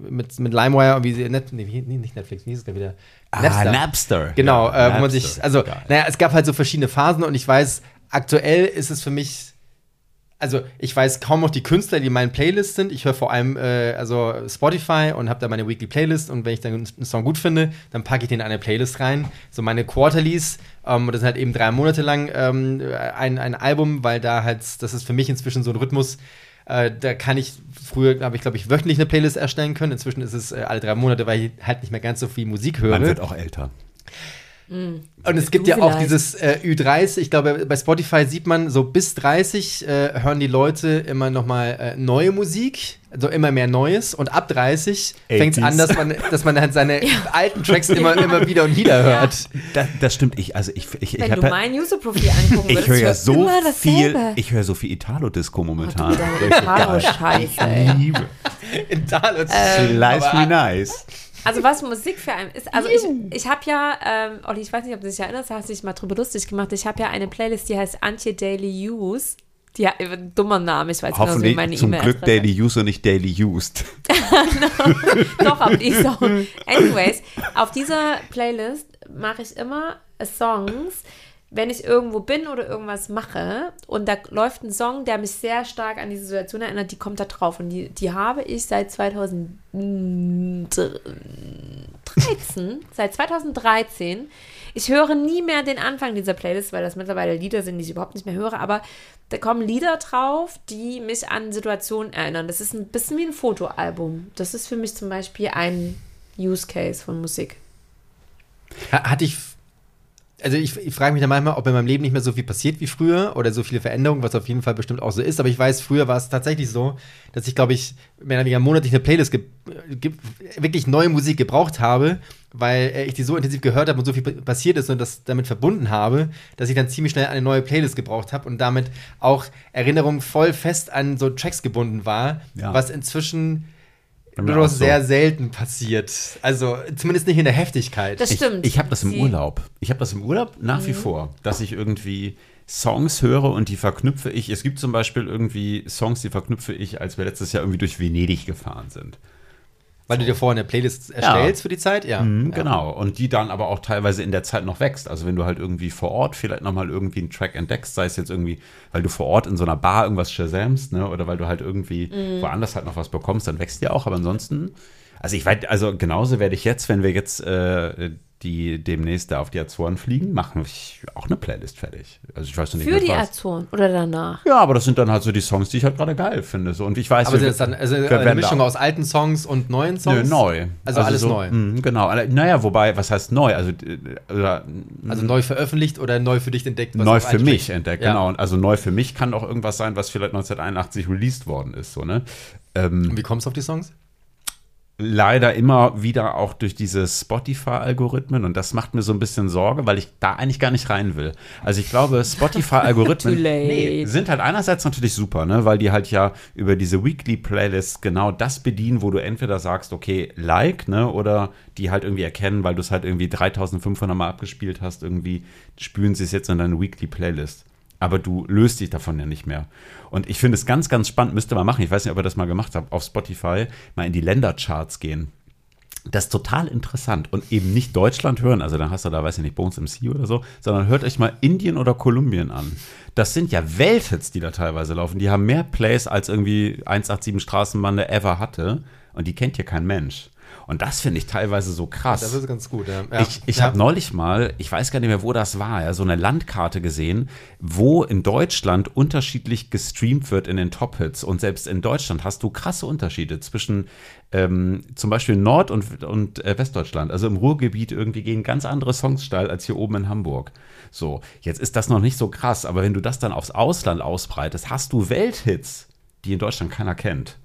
mit, mit LimeWire, wie sie, Net, nee, nicht Netflix, wie hieß es gerade wieder? Ah, Napster. Genau, Ja, äh, wo man Napster. sich, also, Geil. naja, es gab halt so verschiedene Phasen und ich weiß, aktuell ist es für mich, also ich weiß kaum noch die Künstler, die in meinen Playlists sind. Ich höre vor allem äh, also Spotify und habe da meine Weekly Playlist und wenn ich dann einen Song gut finde, dann packe ich den in eine Playlist rein. So meine Quarterlies, ähm, das sind halt eben drei Monate lang ähm, ein, ein Album, weil da halt, das ist für mich inzwischen so ein Rhythmus, äh, da kann ich, früher habe ich, glaube ich, wöchentlich eine Playlist erstellen können. Inzwischen ist es äh, alle drei Monate, weil ich halt nicht mehr ganz so viel Musik höre. Man wird auch älter. Und es gibt Du ja auch vielleicht. dieses äh, Ü30, ich glaube, bei Spotify sieht man, so bis 30 äh, hören die Leute immer noch mal äh, neue Musik, also immer mehr Neues. Und ab 30 fängt es 80s. an, dass man, dass man halt seine alten Tracks immer, immer wieder und wieder hört. Das, das stimmt. Ich, also ich, ich, ich Wenn habe du ja, mein User-Profil angucken ich würdest, höre ja so viel, ich höre so viel Italo-Disco Oh, momentan. deine Italo-Scheiße. In Dallas. Life's Aber- me nice. Also was Musik für einen ist, also ich, ich habe ja, ähm, Olli, ich weiß nicht, ob du dich erinnerst, hast du dich mal drüber lustig gemacht. Ich habe ja eine Playlist, die heißt Antje Daily Use. Die hat ein dummer Name, ich weiß genau, wie meine zum Glück. Daily Use und nicht Daily Used. Doch, aber die ist auch. Anyways, auf dieser Playlist mache ich immer Songs, wenn ich irgendwo bin oder irgendwas mache und da läuft ein Song, der mich sehr stark an diese Situation erinnert, die kommt da drauf und die, die habe ich seit 2013 2013, seit 2013, ich höre nie mehr den Anfang dieser Playlist, weil das mittlerweile Lieder sind, die ich überhaupt nicht mehr höre, aber da kommen Lieder drauf, die mich an Situationen erinnern. Das ist ein bisschen wie ein Fotoalbum. Das ist für mich zum Beispiel ein Use Case von Musik. Ha- Hatte ich. Also ich, ich frage mich da manchmal, ob in meinem Leben nicht mehr so viel passiert wie früher oder so viele Veränderungen, was auf jeden Fall bestimmt auch so ist. Aber ich weiß, früher war es tatsächlich so, dass ich, glaube ich, mehr oder weniger monatlich eine Playlist ge ge wirklich neue Musik gebraucht habe, weil äh, ich die so intensiv gehört habe und so viel pa- passiert ist und das damit verbunden habe, dass ich dann ziemlich schnell eine neue Playlist gebraucht habe und damit auch Erinnerungen voll fest an so Tracks gebunden war, Ja. was inzwischen nur noch so. sehr selten passiert. Also zumindest nicht in der Heftigkeit. Das stimmt. Ich, ich habe das im Sie- Urlaub. Ich habe das im Urlaub nach wie vor, dass ich irgendwie Songs höre und die verknüpfe ich. Es gibt zum Beispiel irgendwie Songs, die verknüpfe ich, als wir letztes Jahr irgendwie durch Venedig gefahren sind. Weil du dir vorher eine Playlist erstellst für die Zeit? Ja. Mhm, ja. Genau. Und die dann aber auch teilweise in der Zeit noch wächst. Also wenn du halt irgendwie vor Ort vielleicht nochmal irgendwie einen Track entdeckst, sei es jetzt irgendwie, weil du vor Ort in so einer Bar irgendwas shazamst, ne? Oder weil du halt irgendwie woanders halt noch was bekommst, dann wächst die auch. Aber ansonsten, also ich weiß, also genauso werde ich jetzt, wenn wir jetzt äh, die demnächst da auf die Azoren fliegen, machen ich auch eine Playlist fertig. Also ich weiß noch nicht Für die was. Azoren oder danach. Ja, aber das sind dann halt so die Songs, die ich halt gerade geil finde. So. Und ich weiß, Aber wir- sind das dann also eine Mischung da- aus alten Songs und neuen Songs? Nö, neu. Also, alles so, neu. mh, genau. Naja, wobei, was heißt neu? Also, äh, oder, Also neu veröffentlicht oder neu für dich entdeckt? was neu für mich entdeckt, Ja. genau. Und Also neu für mich kann auch irgendwas sein, was vielleicht 1981 released worden ist. So, ne? ähm, Und wie kommst du auf die Songs? Leider immer wieder auch durch diese Spotify-Algorithmen und das macht mir so ein bisschen Sorge, weil ich da eigentlich gar nicht rein will. Also ich glaube, Spotify-Algorithmen nee, sind halt einerseits natürlich super, ne, weil die halt ja über diese Weekly-Playlists genau das bedienen, wo du entweder sagst, okay, like, ne, oder die halt irgendwie erkennen, weil du es halt irgendwie 3500 Mal abgespielt hast, irgendwie spülen sie es jetzt in deine Weekly-Playlist. Aber du löst dich davon ja nicht mehr. Und ich finde es ganz, ganz spannend, müsste man machen, ich weiß nicht, ob ihr das mal gemacht habt, auf Spotify mal in die Ländercharts gehen. Das ist total interessant und eben nicht Deutschland hören, also dann hast du da, weiß ich nicht, Bones MC oder so, sondern hört euch mal Indien oder Kolumbien an. Das sind ja Welthits, die da teilweise laufen. Die haben mehr Plays als irgendwie 187 Straßenbande ever hatte und die kennt hier kein Mensch. Und das finde ich teilweise so krass. Das ist ganz gut, ja. ja. Ich, ich ja. habe neulich mal, ich weiß gar nicht mehr, wo das war, ja, so eine Landkarte gesehen, wo in Deutschland unterschiedlich gestreamt wird in den Top-Hits. Und selbst in Deutschland hast du krasse Unterschiede zwischen ähm, zum Beispiel Nord- und, und äh, Westdeutschland. Also im Ruhrgebiet irgendwie gehen ganz andere Songs steil als hier oben in Hamburg. So, jetzt ist das noch nicht so krass, aber wenn du das dann aufs Ausland ausbreitest, hast du Welthits, die in Deutschland keiner kennt.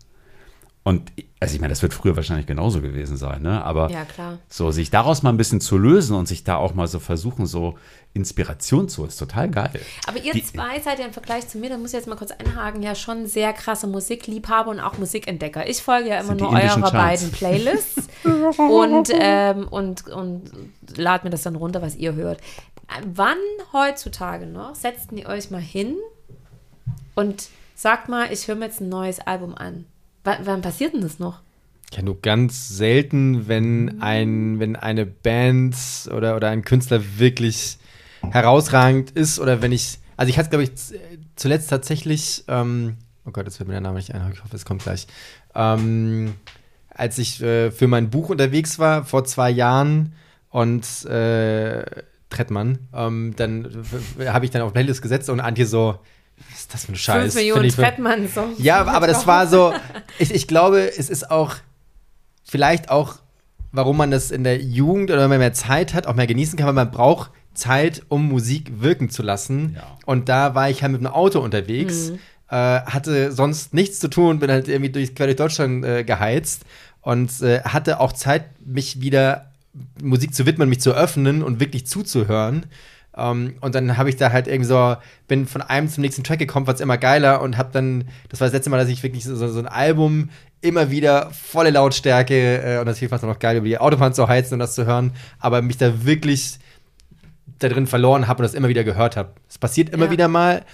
Und also ich meine, das wird früher wahrscheinlich genauso gewesen sein, ne? Aber Ja, klar. so, sich daraus mal ein bisschen zu lösen und sich da auch mal so versuchen, so Inspiration zu, ist total geil. Aber ihr Die- zwei seid ja im Vergleich zu mir, da muss ich jetzt mal kurz einhaken, ja schon sehr krasse Musikliebhaber und auch Musikentdecker. Ich folge ja immer nur eurer Charts. beiden Playlists und, ähm, und, und lad mir das dann runter, was ihr hört. Wann heutzutage noch setzt ihr euch mal hin und sagt mal, ich höre mir jetzt ein neues Album an? W wann passiert denn das noch? Ja, nur ganz selten, wenn ein, wenn eine Band oder, oder ein Künstler wirklich herausragend ist oder wenn ich, also ich hatte, glaube ich, zuletzt tatsächlich, ähm, oh Gott, jetzt fällt mir der Name nicht ein, ich hoffe, es kommt gleich. Ähm, als ich äh, für mein Buch unterwegs war, vor zwei Jahren und äh, Trettmann, ähm, dann habe ich dann auf Playlist gesetzt und Antje so, was ist das für ein Scheiß? Fünf Find Millionen ich für- Trettmann-Songs. ja, aber das war so, ich, ich glaube, es ist auch vielleicht auch, warum man das in der Jugend oder wenn man mehr Zeit hat, auch mehr genießen kann, weil man braucht Zeit, um Musik wirken zu lassen. Ja. Und da war ich halt mit dem Auto unterwegs, äh, hatte sonst nichts zu tun, bin halt irgendwie durch, quer durch Deutschland äh, geheizt und äh, hatte auch Zeit, mich wieder Musik zu widmen, mich zu öffnen und wirklich zuzuhören. Ähm, und dann habe ich da halt irgendwie so, bin von einem zum nächsten Track gekommen, fand's immer geiler und habe dann, das war das letzte Mal, dass ich wirklich so, so ein Album immer wieder volle Lautstärke äh, und natürlich war es noch geil, über die Autobahn zu heizen und das zu hören, aber mich da wirklich da drin verloren habe und das immer wieder gehört habe. Es passiert immer Ja. wieder mal,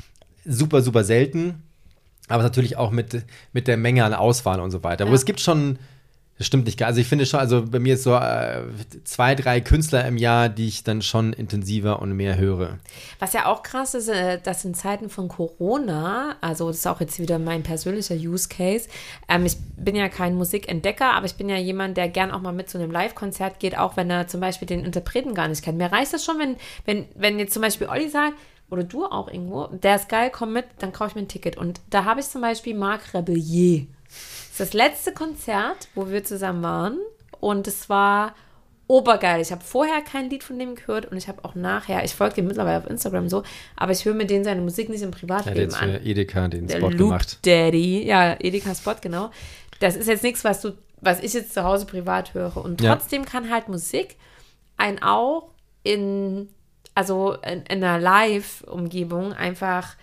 super, super selten, aber natürlich auch mit, mit der Menge an Auswahl und so weiter. Ja. Aber es gibt schon Das stimmt nicht. Also ich finde schon, also bei mir ist so äh, zwei, drei Künstler im Jahr, die ich dann schon intensiver und mehr höre. Was ja auch krass ist, äh, dass in Zeiten von Corona, also das ist auch jetzt wieder mein persönlicher Use Case, ähm, ich bin ja kein Musikentdecker, aber ich bin ja jemand, der gern auch mal mit zu einem Live-Konzert geht, auch wenn er zum Beispiel den Interpreten gar nicht kennt. Mir reicht das schon, wenn, wenn, wenn jetzt zum Beispiel Olli sagt, oder du auch irgendwo, der ist geil, komm mit, dann kaufe ich mir ein Ticket. Und da habe ich zum Beispiel Marc Rebellier. Das ist das letzte Konzert, wo wir zusammen waren. Und es war obergeil. Ich habe vorher kein Lied von dem gehört und ich habe auch nachher, ich folge dem mittlerweile auf Instagram so, aber ich höre mir den seine Musik nicht im Er hat Privatleben jetzt an. für Edeka den Spot Loop gemacht. Daddy, ja, Edeka Spot, genau. Das ist jetzt nichts, was du, was ich jetzt zu Hause privat höre. Und Ja. trotzdem kann halt Musik ein auch in, also in, in einer Live-Umgebung einfach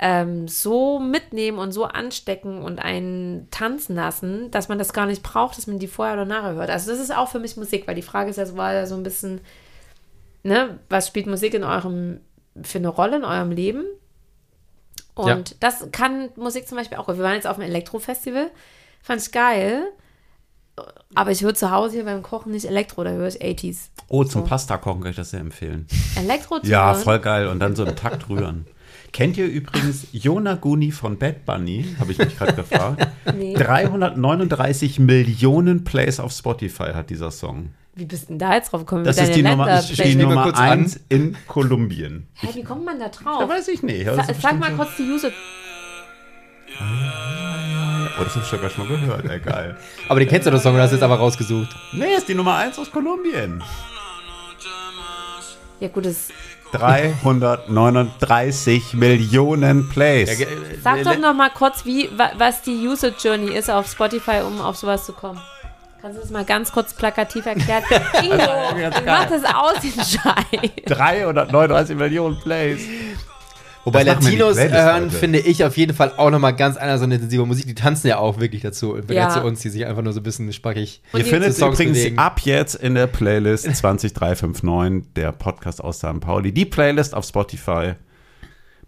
ähm, so mitnehmen und so anstecken und einen tanzen lassen, dass man das gar nicht braucht, dass man die vorher oder nachher hört. Also das ist auch für mich Musik, weil die Frage ist ja so, war ja so ein bisschen, ne, was spielt Musik in eurem, für eine Rolle in eurem Leben? Und Ja. das kann Musik zum Beispiel auch. Wir waren jetzt auf einem Elektrofestival, fand ich geil. Aber ich höre zu Hause hier beim Kochen nicht Elektro, da höre ich 80s. Oh, zum Pasta-Kochen kann ich das sehr empfehlen. Elektro zu Ja, voll geil. Und dann so einen Takt rühren. Kennt ihr übrigens Yonaguni von Bad Bunny? Habe ich mich gerade gefragt. Nee. 339 Millionen Plays auf Spotify hat dieser Song. Wie bist denn da jetzt drauf gekommen? Das ist die Nummer, ist die Nummer kurz an. 1 in Kolumbien. Hä, wie kommt man da Da drauf? weiß ich nicht. Sag mal kurz die User. Oh, das habe ich sogar schon mal gehört. Ey, geil. Aber den kennst du doch Song, du hast jetzt aber rausgesucht. Nee, ist die Nummer 1 aus Kolumbien. Ja, gut, das. 339 Millionen Plays. Sag doch noch mal kurz, wie, wa, was die User Journey ist auf Spotify, um auf sowas zu kommen. Kannst du das mal ganz kurz plakativ erklären? Ingo, mach das aus, den Scheiß. 339 Millionen Plays. Wobei Latinos Playlist hören, finde ich auf jeden Fall auch nochmal ganz anders so eine intensive Musik. Die tanzen ja auch wirklich dazu. Im Vergleich Ja. zu uns, die sich einfach nur so ein bisschen spackig. Und Ihr findet Songs übrigens bewegen. ab jetzt in der Playlist 20359, der Podcast aus St. Pauli. Die Playlist auf Spotify.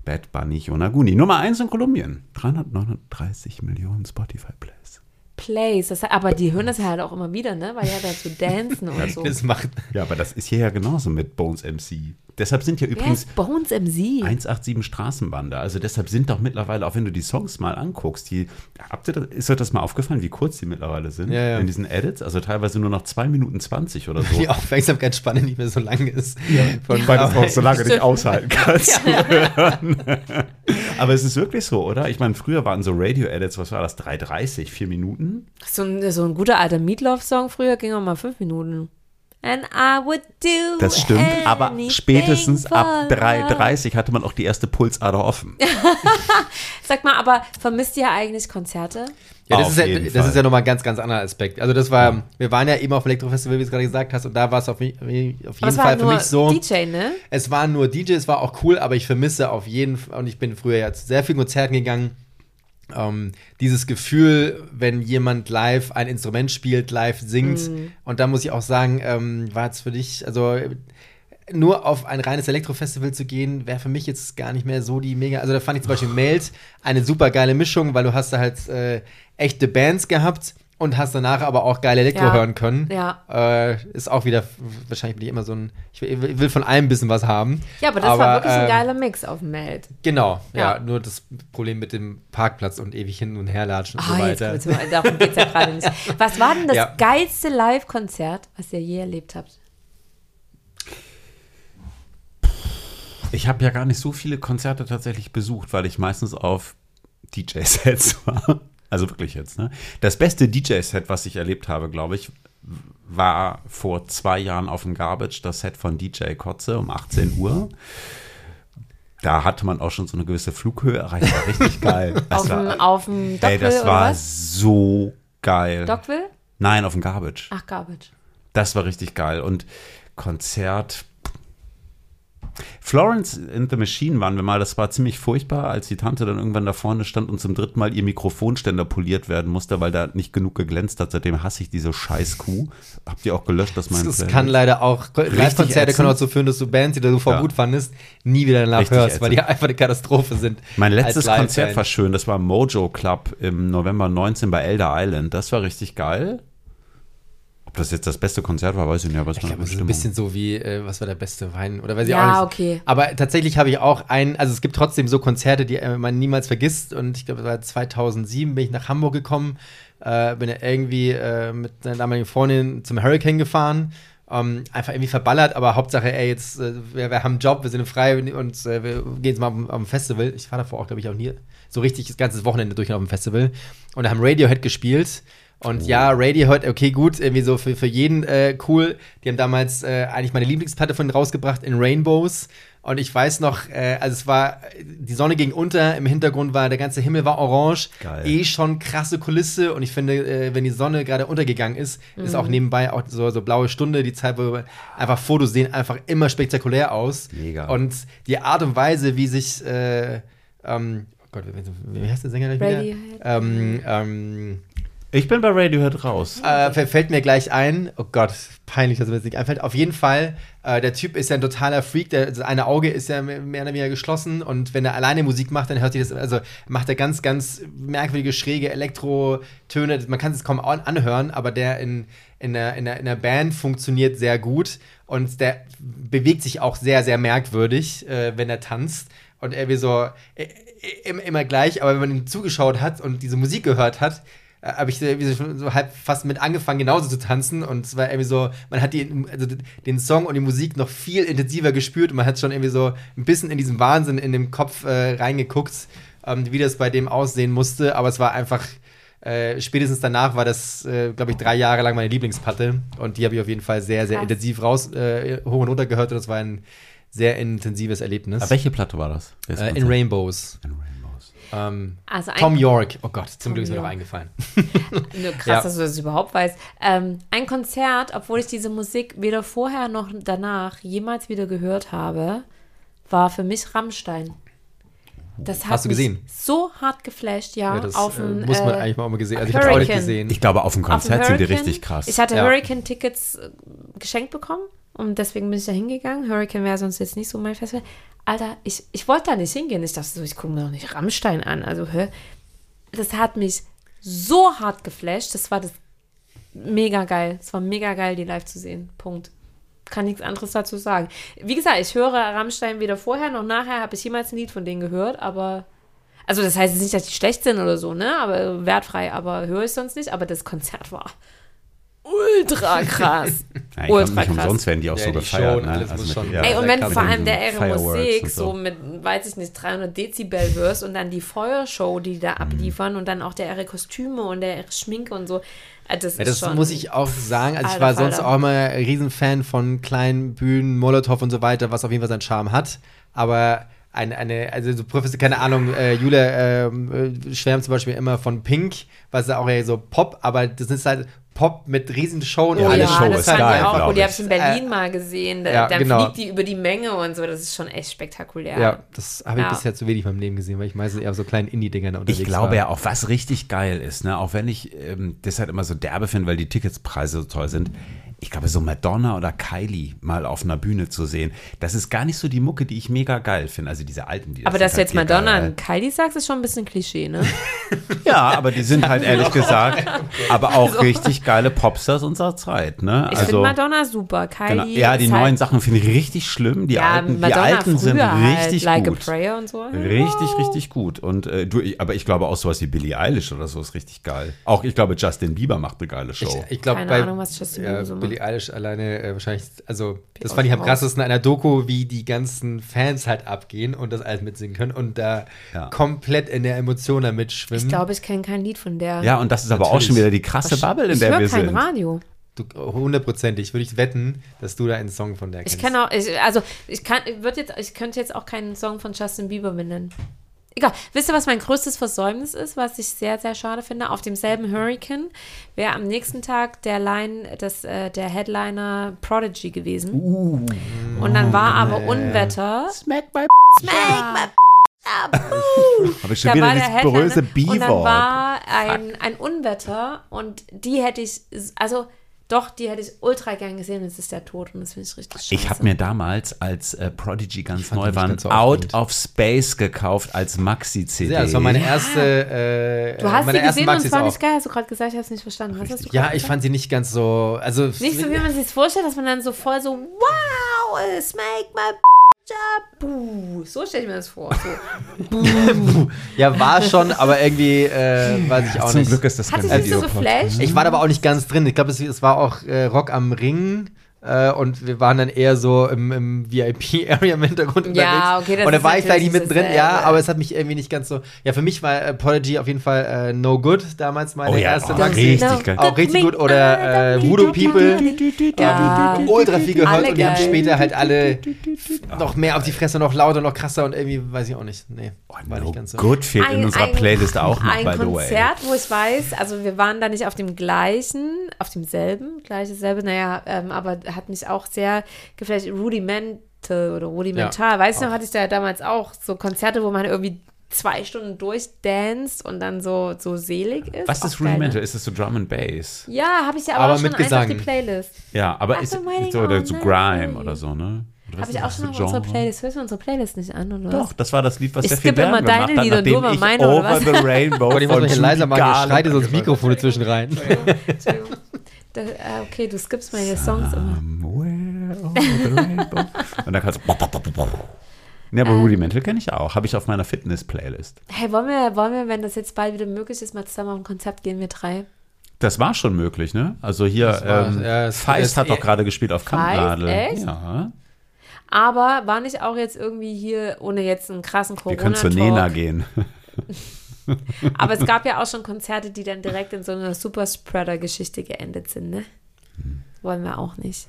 Bad Bunny Yonaguni. Nummer 1 in Kolumbien. 339 Millionen Spotify-Plays. Plays, das, aber die hören das ja halt auch immer wieder, ne? Weil ja dazu dancen und so. Das macht. Ja, aber das ist hier ja genauso mit Bones MC. Deshalb sind ja Wer übrigens ist Bones MC? 187 Straßenbande. Also deshalb sind doch mittlerweile, auch wenn du die Songs mal anguckst, die, habt ihr das, ist euch das mal aufgefallen, wie kurz die mittlerweile sind Ja, ja. in diesen Edits? Also teilweise nur noch 2 Minuten 20 oder so. Die Aufmerksamkeitsspanne nicht mehr so lang ist. Von weil du es auch so lange nicht aushalten kannst. Aber es ist wirklich so, oder? Ich meine, früher waren so Radio-Edits, was war das, 3,30, 4 Minuten? So ein, so ein guter alter Meatloaf-Song früher ging auch mal fünf Minuten. And I would do Das stimmt, aber spätestens ab love. 3,30 hatte man auch die erste Pulsader offen. Sag mal, aber vermisst ihr eigentlich Konzerte? Ja, das, Auf ist ja, das Fall. ist ja nochmal ein ganz, ganz anderer Aspekt. Also, das war, wir waren ja eben auf dem Elektrofestival, wie du es gerade gesagt hast, und da war es auf, auf jeden es Fall war für nur mich so. DJ, ne? Es war nur DJ, es war auch cool, aber ich vermisse auf jeden Fall, und ich bin früher ja zu sehr vielen Konzerten gegangen, ähm, dieses Gefühl, wenn jemand live ein Instrument spielt, live singt. Und da muss ich auch sagen, ähm, war es für dich, also nur auf ein reines Elektrofestival zu gehen, wäre für mich jetzt gar nicht mehr so die mega. Also da fand ich zum Beispiel Melt eine super geile Mischung, weil du hast da halt äh, echte Bands gehabt und hast danach aber auch geile Elektro Ja. hören können. Ja. Äh, ist auch wieder, wahrscheinlich bin ich immer so ein, ich will, ich will von allem ein bisschen was haben. Ja, aber das war wirklich ein ähm, geiler Mix auf dem Meld. Genau, ja. Ja. nur das Problem mit dem Parkplatz und ewig hin und her latschen und Ah, so jetzt weiter. kommt's mal, darum geht es ja gerade nicht. Was war denn das Ja. geilste Live-Konzert, was ihr je erlebt habt? Ich habe ja gar nicht so viele Konzerte tatsächlich besucht, weil ich meistens auf DJ-Sets war. Also wirklich jetzt, ne? Das beste DJ-Set, was ich erlebt habe, glaube ich, war vor zwei Jahren auf dem Garbage, das Set von DJ Kotze um 18 Uhr. Da hatte man auch schon so eine gewisse Flughöhe erreicht. War richtig geil. Das Auf dem, war, auf dem ey, Dockville das oder war so geil. Dockville? Nein, auf dem Garbage. Ach, Garbage. Das war richtig geil. Und Konzert. Florence in the Machine waren wir mal, das war ziemlich furchtbar, als die Tante dann irgendwann da vorne stand und zum dritten Mal ihr Mikrofonständer poliert werden musste, weil da nicht genug geglänzt hat. Seitdem hasse ich diese scheiß Kuh. Habt ihr auch gelöscht, dass mein Das kann leider auch, Live-Konzerte können dazu führen, dass du Bands, die du vorher Ja. gut fandest, nie wieder live Richtig hörst, weil die einfach eine Katastrophe sind. Mein letztes. Konzert war schön, das war Mojo Club im November 19 bei Elder Island. Das war richtig geil. Das jetzt das beste Konzert war, weiß ich nicht, aber es Ich war glaube, eine ein bisschen so wie, äh, was war der beste Wein? Oder weiß ich Ja, auch nicht. okay. Aber tatsächlich habe ich auch einen, also es gibt trotzdem so Konzerte, die äh, man niemals vergisst. Und ich glaube, das war 2007 bin ich nach Hamburg gekommen, äh, bin ja irgendwie äh, mit einer damaligen Freundin zum Hurricane gefahren. Ähm, einfach irgendwie verballert, aber Hauptsache, ey, jetzt, äh, wir, wir haben einen Job, wir sind frei und äh, wir gehen jetzt mal auf, auf ein Festival. Ich war davor auch, glaube ich, auch nie so richtig das ganze Wochenende durch auf dem Festival. Und da haben Radiohead gespielt. Und ja, Radiohead, okay, gut, irgendwie so für, für jeden äh, cool. Die haben damals äh, eigentlich meine Lieblingsplatte von denen rausgebracht in Rainbows. Und ich weiß noch, äh, also es war, die Sonne ging unter, im Hintergrund war, der ganze Himmel war orange. Geil. Eh schon krasse Kulisse. Und ich finde, äh, wenn die Sonne gerade untergegangen ist, ist auch nebenbei auch so, so blaue Stunde, die Zeit, wo wir einfach Fotos sehen, einfach immer spektakulär aus. Mega. Und die Art und Weise, wie sich, äh, ähm, oh Gott, wie, wie heißt der Sänger gleich wieder? Radiohead. Ähm, ähm, Ich bin bei Radiohead raus. äh, fällt mir gleich ein. Oh Gott, peinlich, dass mir das nicht einfällt. Auf jeden Fall, äh, der Typ ist ja ein totaler Freak. Der, das eine Auge ist ja mehr oder weniger geschlossen. Und wenn er alleine Musik macht, dann hört sich das, also macht er ganz, ganz merkwürdige, schräge Elektrotöne. Man kann es kaum an anhören, aber der in, in, der, in, der, in der Band funktioniert sehr gut. Und der bewegt sich auch sehr, sehr merkwürdig, äh, wenn er tanzt. Und er wie so äh, äh, immer, gleich, aber wenn man ihm zugeschaut hat und diese Musik gehört hat, habe ich so, irgendwie so schon so halb fast mit angefangen, genauso zu tanzen. Und es war irgendwie so, man hat die, also den Song und die Musik noch viel intensiver gespürt und man hat schon irgendwie so ein bisschen in diesen Wahnsinn in dem Kopf äh, reingeguckt, ähm, wie das bei dem aussehen musste. Aber es war einfach, äh, spätestens danach war das, äh, glaube ich, drei Jahre lang meine Lieblingsplatte. Und die habe ich auf jeden Fall sehr, sehr Krass. intensiv raus, äh, hoch und runter gehört. Und das war ein sehr intensives Erlebnis. Aber welche Platte war das? Äh, in? Rainbows. In Rainbows. Ähm, Also Tom York. Oh Gott, zum Tom Glück ist mir York. noch eingefallen. Nö, krass, Ja. dass du das überhaupt weißt. Ähm, ein Konzert, obwohl ich diese Musik weder vorher noch danach jemals wieder gehört habe, war für mich Rammstein. Das hat Hast du mich gesehen? so hart geflasht, ja. Ja, das auf äh, dem, muss man äh, eigentlich mal auch mal gesehen. Also ich habe es auch nicht gesehen. Ich glaube, auf dem auf Konzert sind die richtig krass. Ich hatte Ja. Hurricane-Tickets äh, geschenkt bekommen und deswegen bin ich da hingegangen. Hurricane wäre sonst jetzt nicht so mein Festival. Alter, ich, ich wollte da nicht hingehen. Ich dachte so, ich gucke mir doch nicht Rammstein an. Also, hä? Das hat mich so hart geflasht. Das war das mega geil. Es war mega geil, die live zu sehen. Punkt. Kann nichts anderes dazu sagen. Wie gesagt, ich höre Rammstein weder vorher noch nachher, habe ich jemals ein Lied von denen gehört, aber. Also, das heißt jetzt nicht, dass die schlecht sind oder so, ne? Aber wertfrei, aber höre ich sonst nicht. Aber das Konzert war ultra krass. Ja, ultra nicht krass. umsonst werden die auch Ja, so gefeiert. Ne? alles Also mit- ja, Ey, und wenn vor allem der Fireworks Musik und so mit, weiß ich nicht, 300 Dezibel hörst und dann die Feuershow, die die Mhm. da abliefern und dann auch der ihre Kostüme und der ihre Schminke und so. äh, Das, Ja, ist das schon, muss ich auch sagen. Also ich Alter war sonst Falter. auch immer ein Riesenfan von kleinen Bühnen, Molotow und so weiter, was auf jeden Fall seinen Charme hat. Aber eine, eine also so professionell, keine Ahnung, äh, Julia ähm, äh, schwärmt zum Beispiel immer von Pink, was ja auch eher so Pop, aber das ist halt Pop mit riesen Show und Oh alle ja, Show das ist geil, ich auch gut. Die habe ich in Berlin mal gesehen. Da, ja, dann genau. fliegt die über die Menge und so. Das ist schon echt spektakulär. Ja, das habe ich Ja. bisher zu wenig in meinem Leben gesehen, weil ich meistens eher so kleinen Indie-Dingern unterwegs Ich glaube war. ja auch, was richtig geil ist, ne? auch wenn ich ähm, das halt immer so derbe finde, weil die Ticketspreise so toll sind. Ich glaube, so Madonna oder Kylie mal auf einer Bühne zu sehen, das ist gar nicht so die Mucke, die ich mega geil finde. Also diese alten, die Aber sind dass du jetzt halt Madonna geil. und Kylie sagst, ist schon ein bisschen Klischee, ne? Ja, aber die sind halt ehrlich gesagt, aber auch richtig geile Popstars unserer Zeit, ne? Ich also finde Madonna super. genau, Kylie. ja, die neuen halt, Sachen finde ich richtig schlimm. Die ja, alten, die alten sind früher richtig halt, Like gut. a Prayer und so. Richtig, richtig gut. Und äh, du, ich- aber ich glaube auch sowas wie Billie Eilish oder so ist richtig geil. Auch ich glaube, Justin Bieber macht eine geile Show. Ich, ich glaube, Keine bei Ahnung, was Justin ja, Bieber so macht. Billie Eilish alleine äh, wahrscheinlich, also das fand ich am krassesten an einer Doku, wie die ganzen Fans halt abgehen und das alles mitsingen können und da Ja. komplett in der Emotion da mitschwimmen. Ich glaube, ich kenne kein Lied von der. ja, und das ist aber auch Natürlich. schon wieder die krasse Bubble, in der höre wir kein sind. Radio. Du, hundertprozentig würde ich wetten, dass du da einen Song von der Ich kennst. kenne auch, ich, also ich kann, ich würd jetzt, ich könnte jetzt auch keinen Song von Justin Bieber benennen. Egal. Wisst ihr, was mein größtes Versäumnis ist, was ich sehr, sehr schade finde? Auf demselben Hurricane wäre am nächsten Tag der Line, das, äh, der Headliner Prodigy gewesen. Uh. Und dann war aber Unwetter. Smack my Smack my Habe ich schon Da wieder war der Headliner böse und dann B-Wort. war ein, ein Unwetter und die hätte ich, also Doch, die hätte ich ultra gern gesehen, jetzt ist der tot und das finde ich richtig scheiße. Ich habe mir damals, als äh, Prodigy ganz neu waren, ganz so Out of Space gekauft als Maxi-CD. Ja, das war meine erste. Äh, Du hast meine sie gesehen und Maxis es war nicht geil, hast du gerade gesagt, ich habe es nicht verstanden. Was hast du Ja, gerade ich gesagt? fand sie nicht ganz so. Also Nicht so, wie man sich vorstellt, dass man dann so voll so, wow, it's make my. Buh. So stelle ich mir das vor. So. ja, war schon, aber irgendwie äh, weiß ich auch Zum nicht. Glück ist das Hat kein dich nicht so Videopodcast. geflasht? Ich war da aber auch nicht ganz drin. Ich glaube, es, es war auch äh, Rock am Ring. Äh, und wir waren dann eher so im, im VIP-Area im Hintergrund unterwegs. Ja, okay, das Und da war ich vielleicht natürlich nicht mittendrin, ja, aber es hat mich irgendwie nicht ganz so. Ja, für mich war äh, Prodigy auf jeden Fall äh, No Good damals meine Oh ja, erste oh, Maxi. richtig geil. Auch richtig gut. Oder äh, Voodoo People. Ja. Ultra viel gehört Alle und die haben später halt alle noch mehr auf die Fresse, noch lauter, noch krasser und irgendwie, weiß ich auch nicht. Nee, Oh, war no nicht ganz so. Good fehlt in unserer Playlist auch noch, ein by the way. Konzert, wo ich weiß, also wir waren da nicht auf dem gleichen, auf demselben, gleiches selbe, naja, ähm, aber hat mich auch sehr geflasht. Rudimental oder Rudimental, weißt du noch, hatte ich da damals auch so Konzerte, wo man irgendwie zwei Stunden durchdanzt und dann so, so selig ist. Was ist? Rudimental? Ist das so Drum and Bass? Ja, habe ich ja aber, Aber auch schon eins auf die Gesang. Playlist. Ja, aber ist waiting so, oder so Grime oder so, ne? Habe ich ist auch schon auf unserer Genre? Playlist. Hörst du unsere Playlist nicht an, oder Doch, was? das war das Lied, was Ich der immer deine gemacht hat, Lieder und nachdem nur immer ich meine, oder Over was? the Rainbow muss von hier Judy leiser machen, hier Garland schreit ihr so ins Mikrofon dazwischen rein. Entschuldigung. Da, äh, okay, du skippst meine Songs immer. Somewhere Rainbow. Und dann kannst du. Ja, Ähm. aber Rudimental kenne ich auch. Habe ich auf meiner Fitness-Playlist. Hey, wollen wir, wollen wir, wenn das jetzt bald wieder möglich ist, mal zusammen auf ein Konzert gehen, wir drei? Das war schon möglich, ne? Also hier, war- ähm, ja, es- Feist es- hat doch gerade gespielt auf Kampnadel. echt? Ja. Aber war nicht auch jetzt irgendwie hier, ohne jetzt einen krassen Wir können zu Nena gehen. aber es gab ja auch schon Konzerte, die dann direkt in so einer Superspreader-Geschichte geendet sind, ne? Wollen wir auch nicht.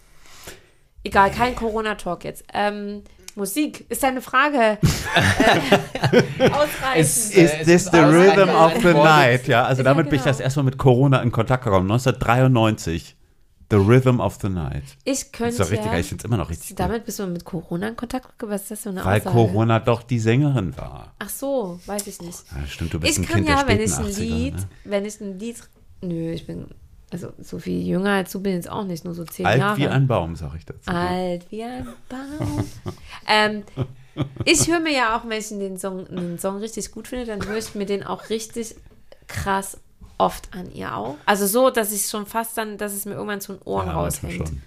Egal, kein Corona-Talk jetzt. Ähm, Musik, ist deine Frage äh, ausreichend? Is es this the rhythm of the night? Ja, also Ja, damit bin ich genau. das erstmal mit Corona in Kontakt gekommen. 1993. The Rhythm of the Night. ich Das könnte ist doch richtig, ich finde es immer noch richtig gut. damit bist du mit Corona in Kontakt gekommen? Was ist das für eine Weil Aussage? Corona doch die Sängerin war. Ach so, weiß ich nicht. Ja, stimmt, du bist Ich ein kann Kind ja, wenn ich ein 80er, Lied, ne? wenn ich ein Lied, nö, ich bin, also so viel jünger als du bin ich jetzt auch nicht, nur so zehn Alt Jahre. wie ein Baum, sag ich dazu. Alt wie ein Baum. ähm, ich höre mir ja auch, wenn ich den Song, einen Song richtig gut finde, dann höre ich mir den auch richtig krass oft an ihr auch. Also so, dass ich schon fast dann, dass es mir irgendwann zu den Ohren Ja, raushängt. schon.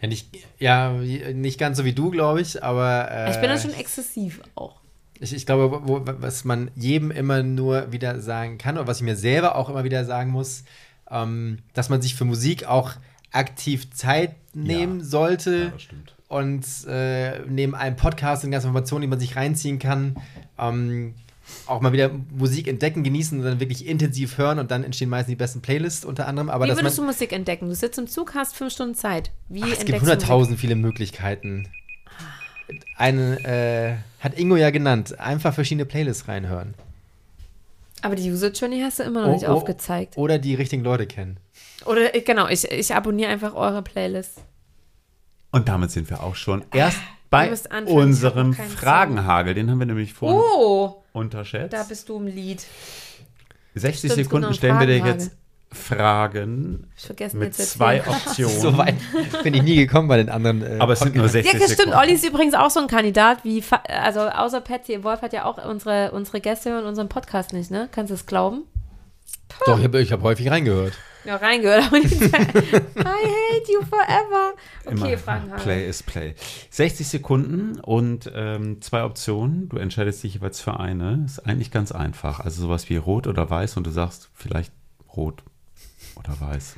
Ja, nicht, ja, nicht ganz so wie du, glaube ich, aber. Äh, Ich bin dann schon exzessiv auch. Ich, ich glaube, wo, was man jedem immer nur wieder sagen kann und was ich mir selber auch immer wieder sagen muss, ähm, dass man sich für Musik auch aktiv Zeit nehmen Ja. sollte Ja, das stimmt. und äh, neben einem Podcast und ganzen Informationen, die man sich reinziehen kann, ähm, auch mal wieder Musik entdecken, genießen und dann wirklich intensiv hören und dann entstehen meistens die besten Playlists unter anderem. Aber Wie würdest du Musik entdecken? Du sitzt im Zug, hast fünf Stunden Zeit. Wie Ach, es gibt hunderttausend viele Möglichkeiten. Eine äh, hat Ingo ja genannt, einfach verschiedene Playlists reinhören. Aber die User Journey hast du immer noch nicht Oh, oh, aufgezeigt. Oder die richtigen Leute kennen. Oder äh, genau, ich, ich abonniere einfach eure Playlist. Und damit sind wir auch schon erst bei unserem. Fragenhagel. Den haben wir nämlich vorhin Oh, unterschätzt. da bist du im Lied. 60 Stimmt, Sekunden genau, stellen wir dir jetzt Fragen Ich mit jetzt zwei erzählen. Optionen. So weit bin ich nie gekommen bei den anderen. Äh, Aber es sind nur Podcasts. 60 Ja, das stimmt. Sekunden. Olli ist übrigens auch so ein Kandidat, wie, also außer Patsy Wolf hat ja auch unsere, unsere Gäste in unserem Podcast nicht, ne? Kannst du es glauben? Doch, ich habe hab häufig reingehört. Ja, reingehört, aber nicht. I hate you forever. Okay, Immer Fragen haben. Play is Play. 60 Sekunden und ähm, zwei Optionen. Du entscheidest dich jeweils für eine. Ist eigentlich ganz einfach. Also sowas wie rot oder weiß und du sagst vielleicht rot oder weiß.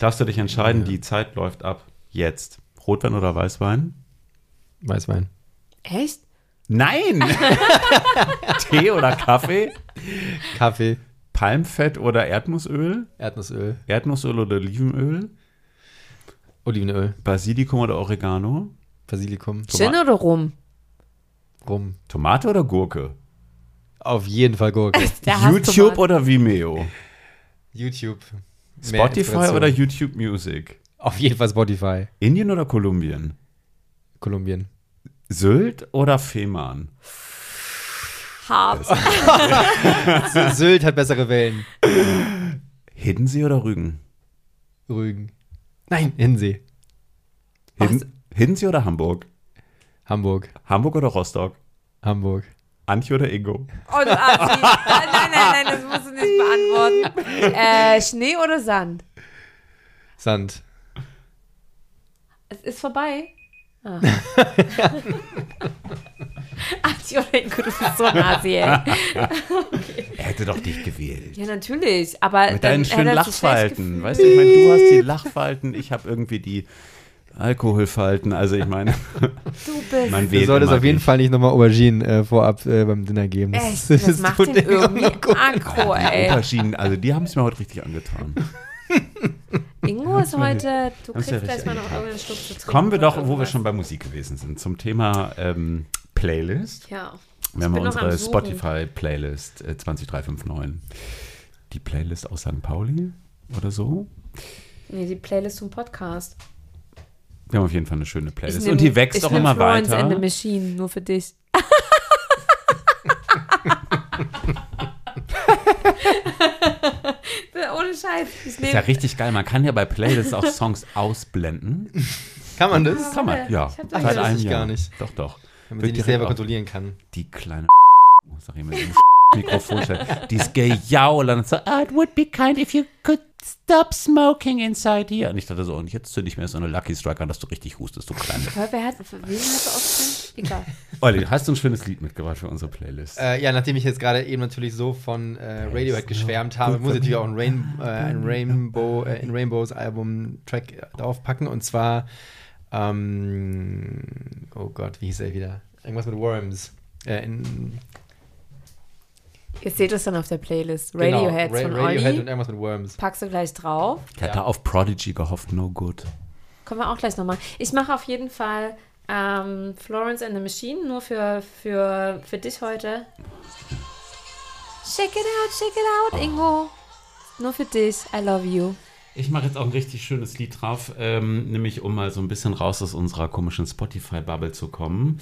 Darfst du dich entscheiden, die Zeit läuft ab jetzt. Rotwein oder Weißwein? Weißwein. Echt? Nein! Tee oder Kaffee? Kaffee, Palmfett oder Erdnussöl? Erdnussöl, Erdnussöl oder Olivenöl? Olivenöl, Basilikum oder Oregano? Basilikum, Gin oder Rum? Rum. Tomate oder Gurke? Auf jeden Fall Gurke. YouTube oder Vimeo? YouTube. Mehr Spotify oder YouTube Music? Auf jeden Fall Spotify. Indien oder Kolumbien? Kolumbien. Sylt oder Fehmarn? Hart. Sylt hat bessere Wellen. Hiddensee oder Rügen? Rügen. Nein, Hinsee. Hin, Hinzi oder Hamburg? Hamburg. Hamburg oder Rostock? Hamburg. Antje oder Ingo? Und Assi. nein, nein, nein, das musst du nicht beantworten. Äh, Schnee oder Sand? Sand. Es ist vorbei. Ah. Oder Ingo, du bist so ein Asi, ey. Er hätte doch dich gewählt. Ja, natürlich. Aber Mit dann deinen schönen zu schlecht Lachfalten. Weißt du, ich meine, du hast die Lachfalten, ich habe irgendwie die Alkoholfalten. Also ich meine, Du bist. man Du solltest auf jeden dich. Fall nicht nochmal Auberginen äh, vorab äh, beim Dinner geben. Echt, das macht tut ihn dir irgendwie aggro, ey. Auberginen, also die haben es mir heute richtig angetan. Ingo ist heute, du kriegst ja gleich richtig mal noch irgendeinen Schluck zu trinken. Kommen wir doch, wo wir schon bei Musik gewesen sind, zum Thema ähm, Playlist. Ja. Wir haben unsere. Spotify-Playlist äh, 20359. Die Playlist aus St. Pauli oder so. Nee, die Playlist zum Podcast. Wir haben auf jeden Fall eine schöne Playlist. nehm- Und die wächst ich auch immer Florence and the weiter. Machine, nur für dich. Ohne Scheiß. Ich Ist ja richtig geil. Man kann ja bei Playlists auch Songs ausblenden. Kann man das? Kann man, ja. Ich hab das Seit nicht. einem ich Jahr. gar nicht. Doch, doch. Wenn man sie nicht selber auch- kontrollieren kann. Die kleine sag ich mal, im Mikrofon. Die ist gejaulert und so, ah, it would be kind if you could stop smoking inside here. Und ich dachte so, und jetzt zünde ich mir so eine Lucky Strike an, dass du richtig hustest, du Kleine. Wer hat, wen hast du? Egal. Olli, hast du ein schönes Lied mitgebracht für unsere Playlist? Äh, ja, nachdem ich jetzt gerade eben natürlich so von äh, Radiohead geschwärmt habe, muss ich natürlich auch ein, Rain, äh, ein Rainbow, äh, in Rainbows Album-Track äh, draufpacken. Und zwar, ähm, oh Gott, wie hieß er wieder? Irgendwas mit Worms. Äh, in, Ihr seht es dann auf der Playlist. genau, Radiohead Ra von Radiohead Olli. und irgendwas mit Worms. Packst du gleich drauf. ich hatte auf Prodigy gehofft, no good. Kommen wir auch gleich nochmal. Ich mache auf jeden Fall ähm, Florence and the Machine nur für, für, für dich heute. Shake it out, shake it out, Ingo. Nur für dich. I love you. Ich mache jetzt auch ein richtig schönes Lied drauf, ähm, nämlich um mal so ein bisschen raus aus unserer komischen Spotify-Bubble zu kommen.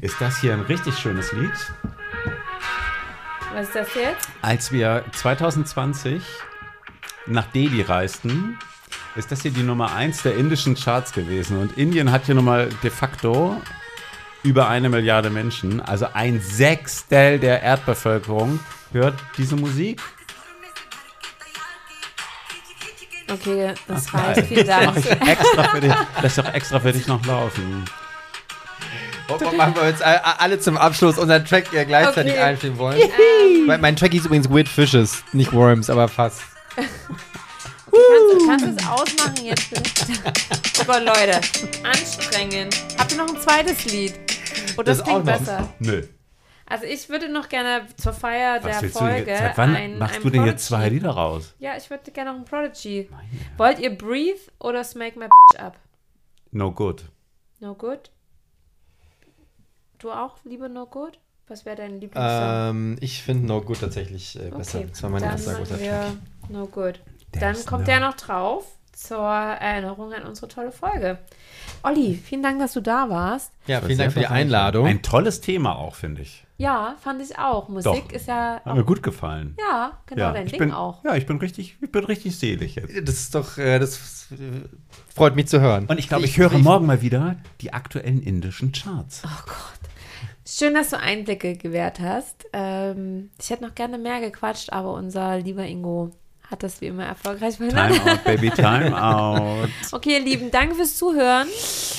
Ist das hier ein richtig schönes Lied? Was ist das jetzt? Als wir 2020 nach Delhi reisten, ist das hier die Nummer 1 der indischen Charts gewesen. Und Indien hat hier nochmal de facto über eine Milliarde Menschen, also ein Sechstel der Erdbevölkerung, hört diese Musik. Okay, das Geil. reicht. Vielen Mach Dank. ich extra für dich, lass doch extra für dich noch laufen. Oh, oh, machen wir jetzt all- alle zum Abschluss unseren Track äh, gleichzeitig Okay. einspielen wollen. mein, mein Track hieß übrigens Weird Fishes, nicht Worms, aber fast. Kannst, kannst du es ausmachen jetzt bitte? Oh Gott, Leute. Anstrengend. Habt ihr noch ein zweites Lied? Oh, das, Das klingt auch noch. besser. Nö. Also ich würde noch gerne zur Feier Was der Folge du denn, seit wann ein, machst ein du denn jetzt zwei Prodigy- Lieder raus? Ja, ich würde gerne noch ein Prodigy. Wollt ihr Breathe oder Smack My Bitch Up? No good. No Good? Du auch, lieber No Good? Was wäre dein Lieblingssong? Ähm, ich finde No Good tatsächlich äh, besser. okay, Das war mein dann erster wir Track. No Good. There's Dann kommt no- der noch drauf zur Erinnerung an unsere tolle Folge. Olli, vielen Dank, dass du da warst. Ja, vielen Dank für die Einladung. Ein tolles Thema auch, finde ich. Ja, fand ich auch. Musik Doch. ist ja Hat mir gut gefallen. ja, genau dein ich Ding bin, auch. Ja, ich bin richtig, ich bin richtig selig jetzt. Das ist doch, äh, das freut mich zu hören. Und ich glaube, ich höre morgen mal wieder die aktuellen indischen Charts. Oh Gott. Schön, dass du Einblicke gewährt hast. Ähm, ich hätte noch gerne mehr gequatscht, aber unser lieber Ingo hat das wie immer erfolgreich verhindert. Time out, baby, time out. Okay, ihr Lieben, danke fürs Zuhören.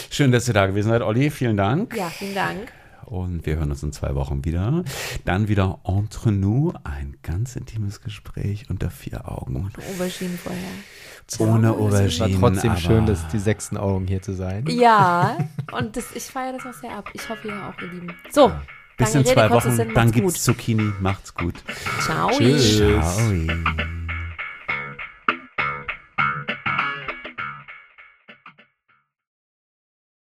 Schön, dass ihr da gewesen seid, Olli. Vielen Dank. Ja, vielen Dank. Und wir hören uns in zwei Wochen wieder. Dann wieder entre nous, ein ganz intimes Gespräch unter vier Augen. Aubergine vorher. Ohne Es war trotzdem aber schön, dass die sechsten Augen hier zu sein. Ja, und das, ich feiere das auch sehr ab. Ich hoffe, ihr auch, ihr Lieben. So, Bis lange in zwei Wochen, Sinn, dann gibt's gut. Zucchini. Macht's gut. Ciao. Tschüss. Ciao.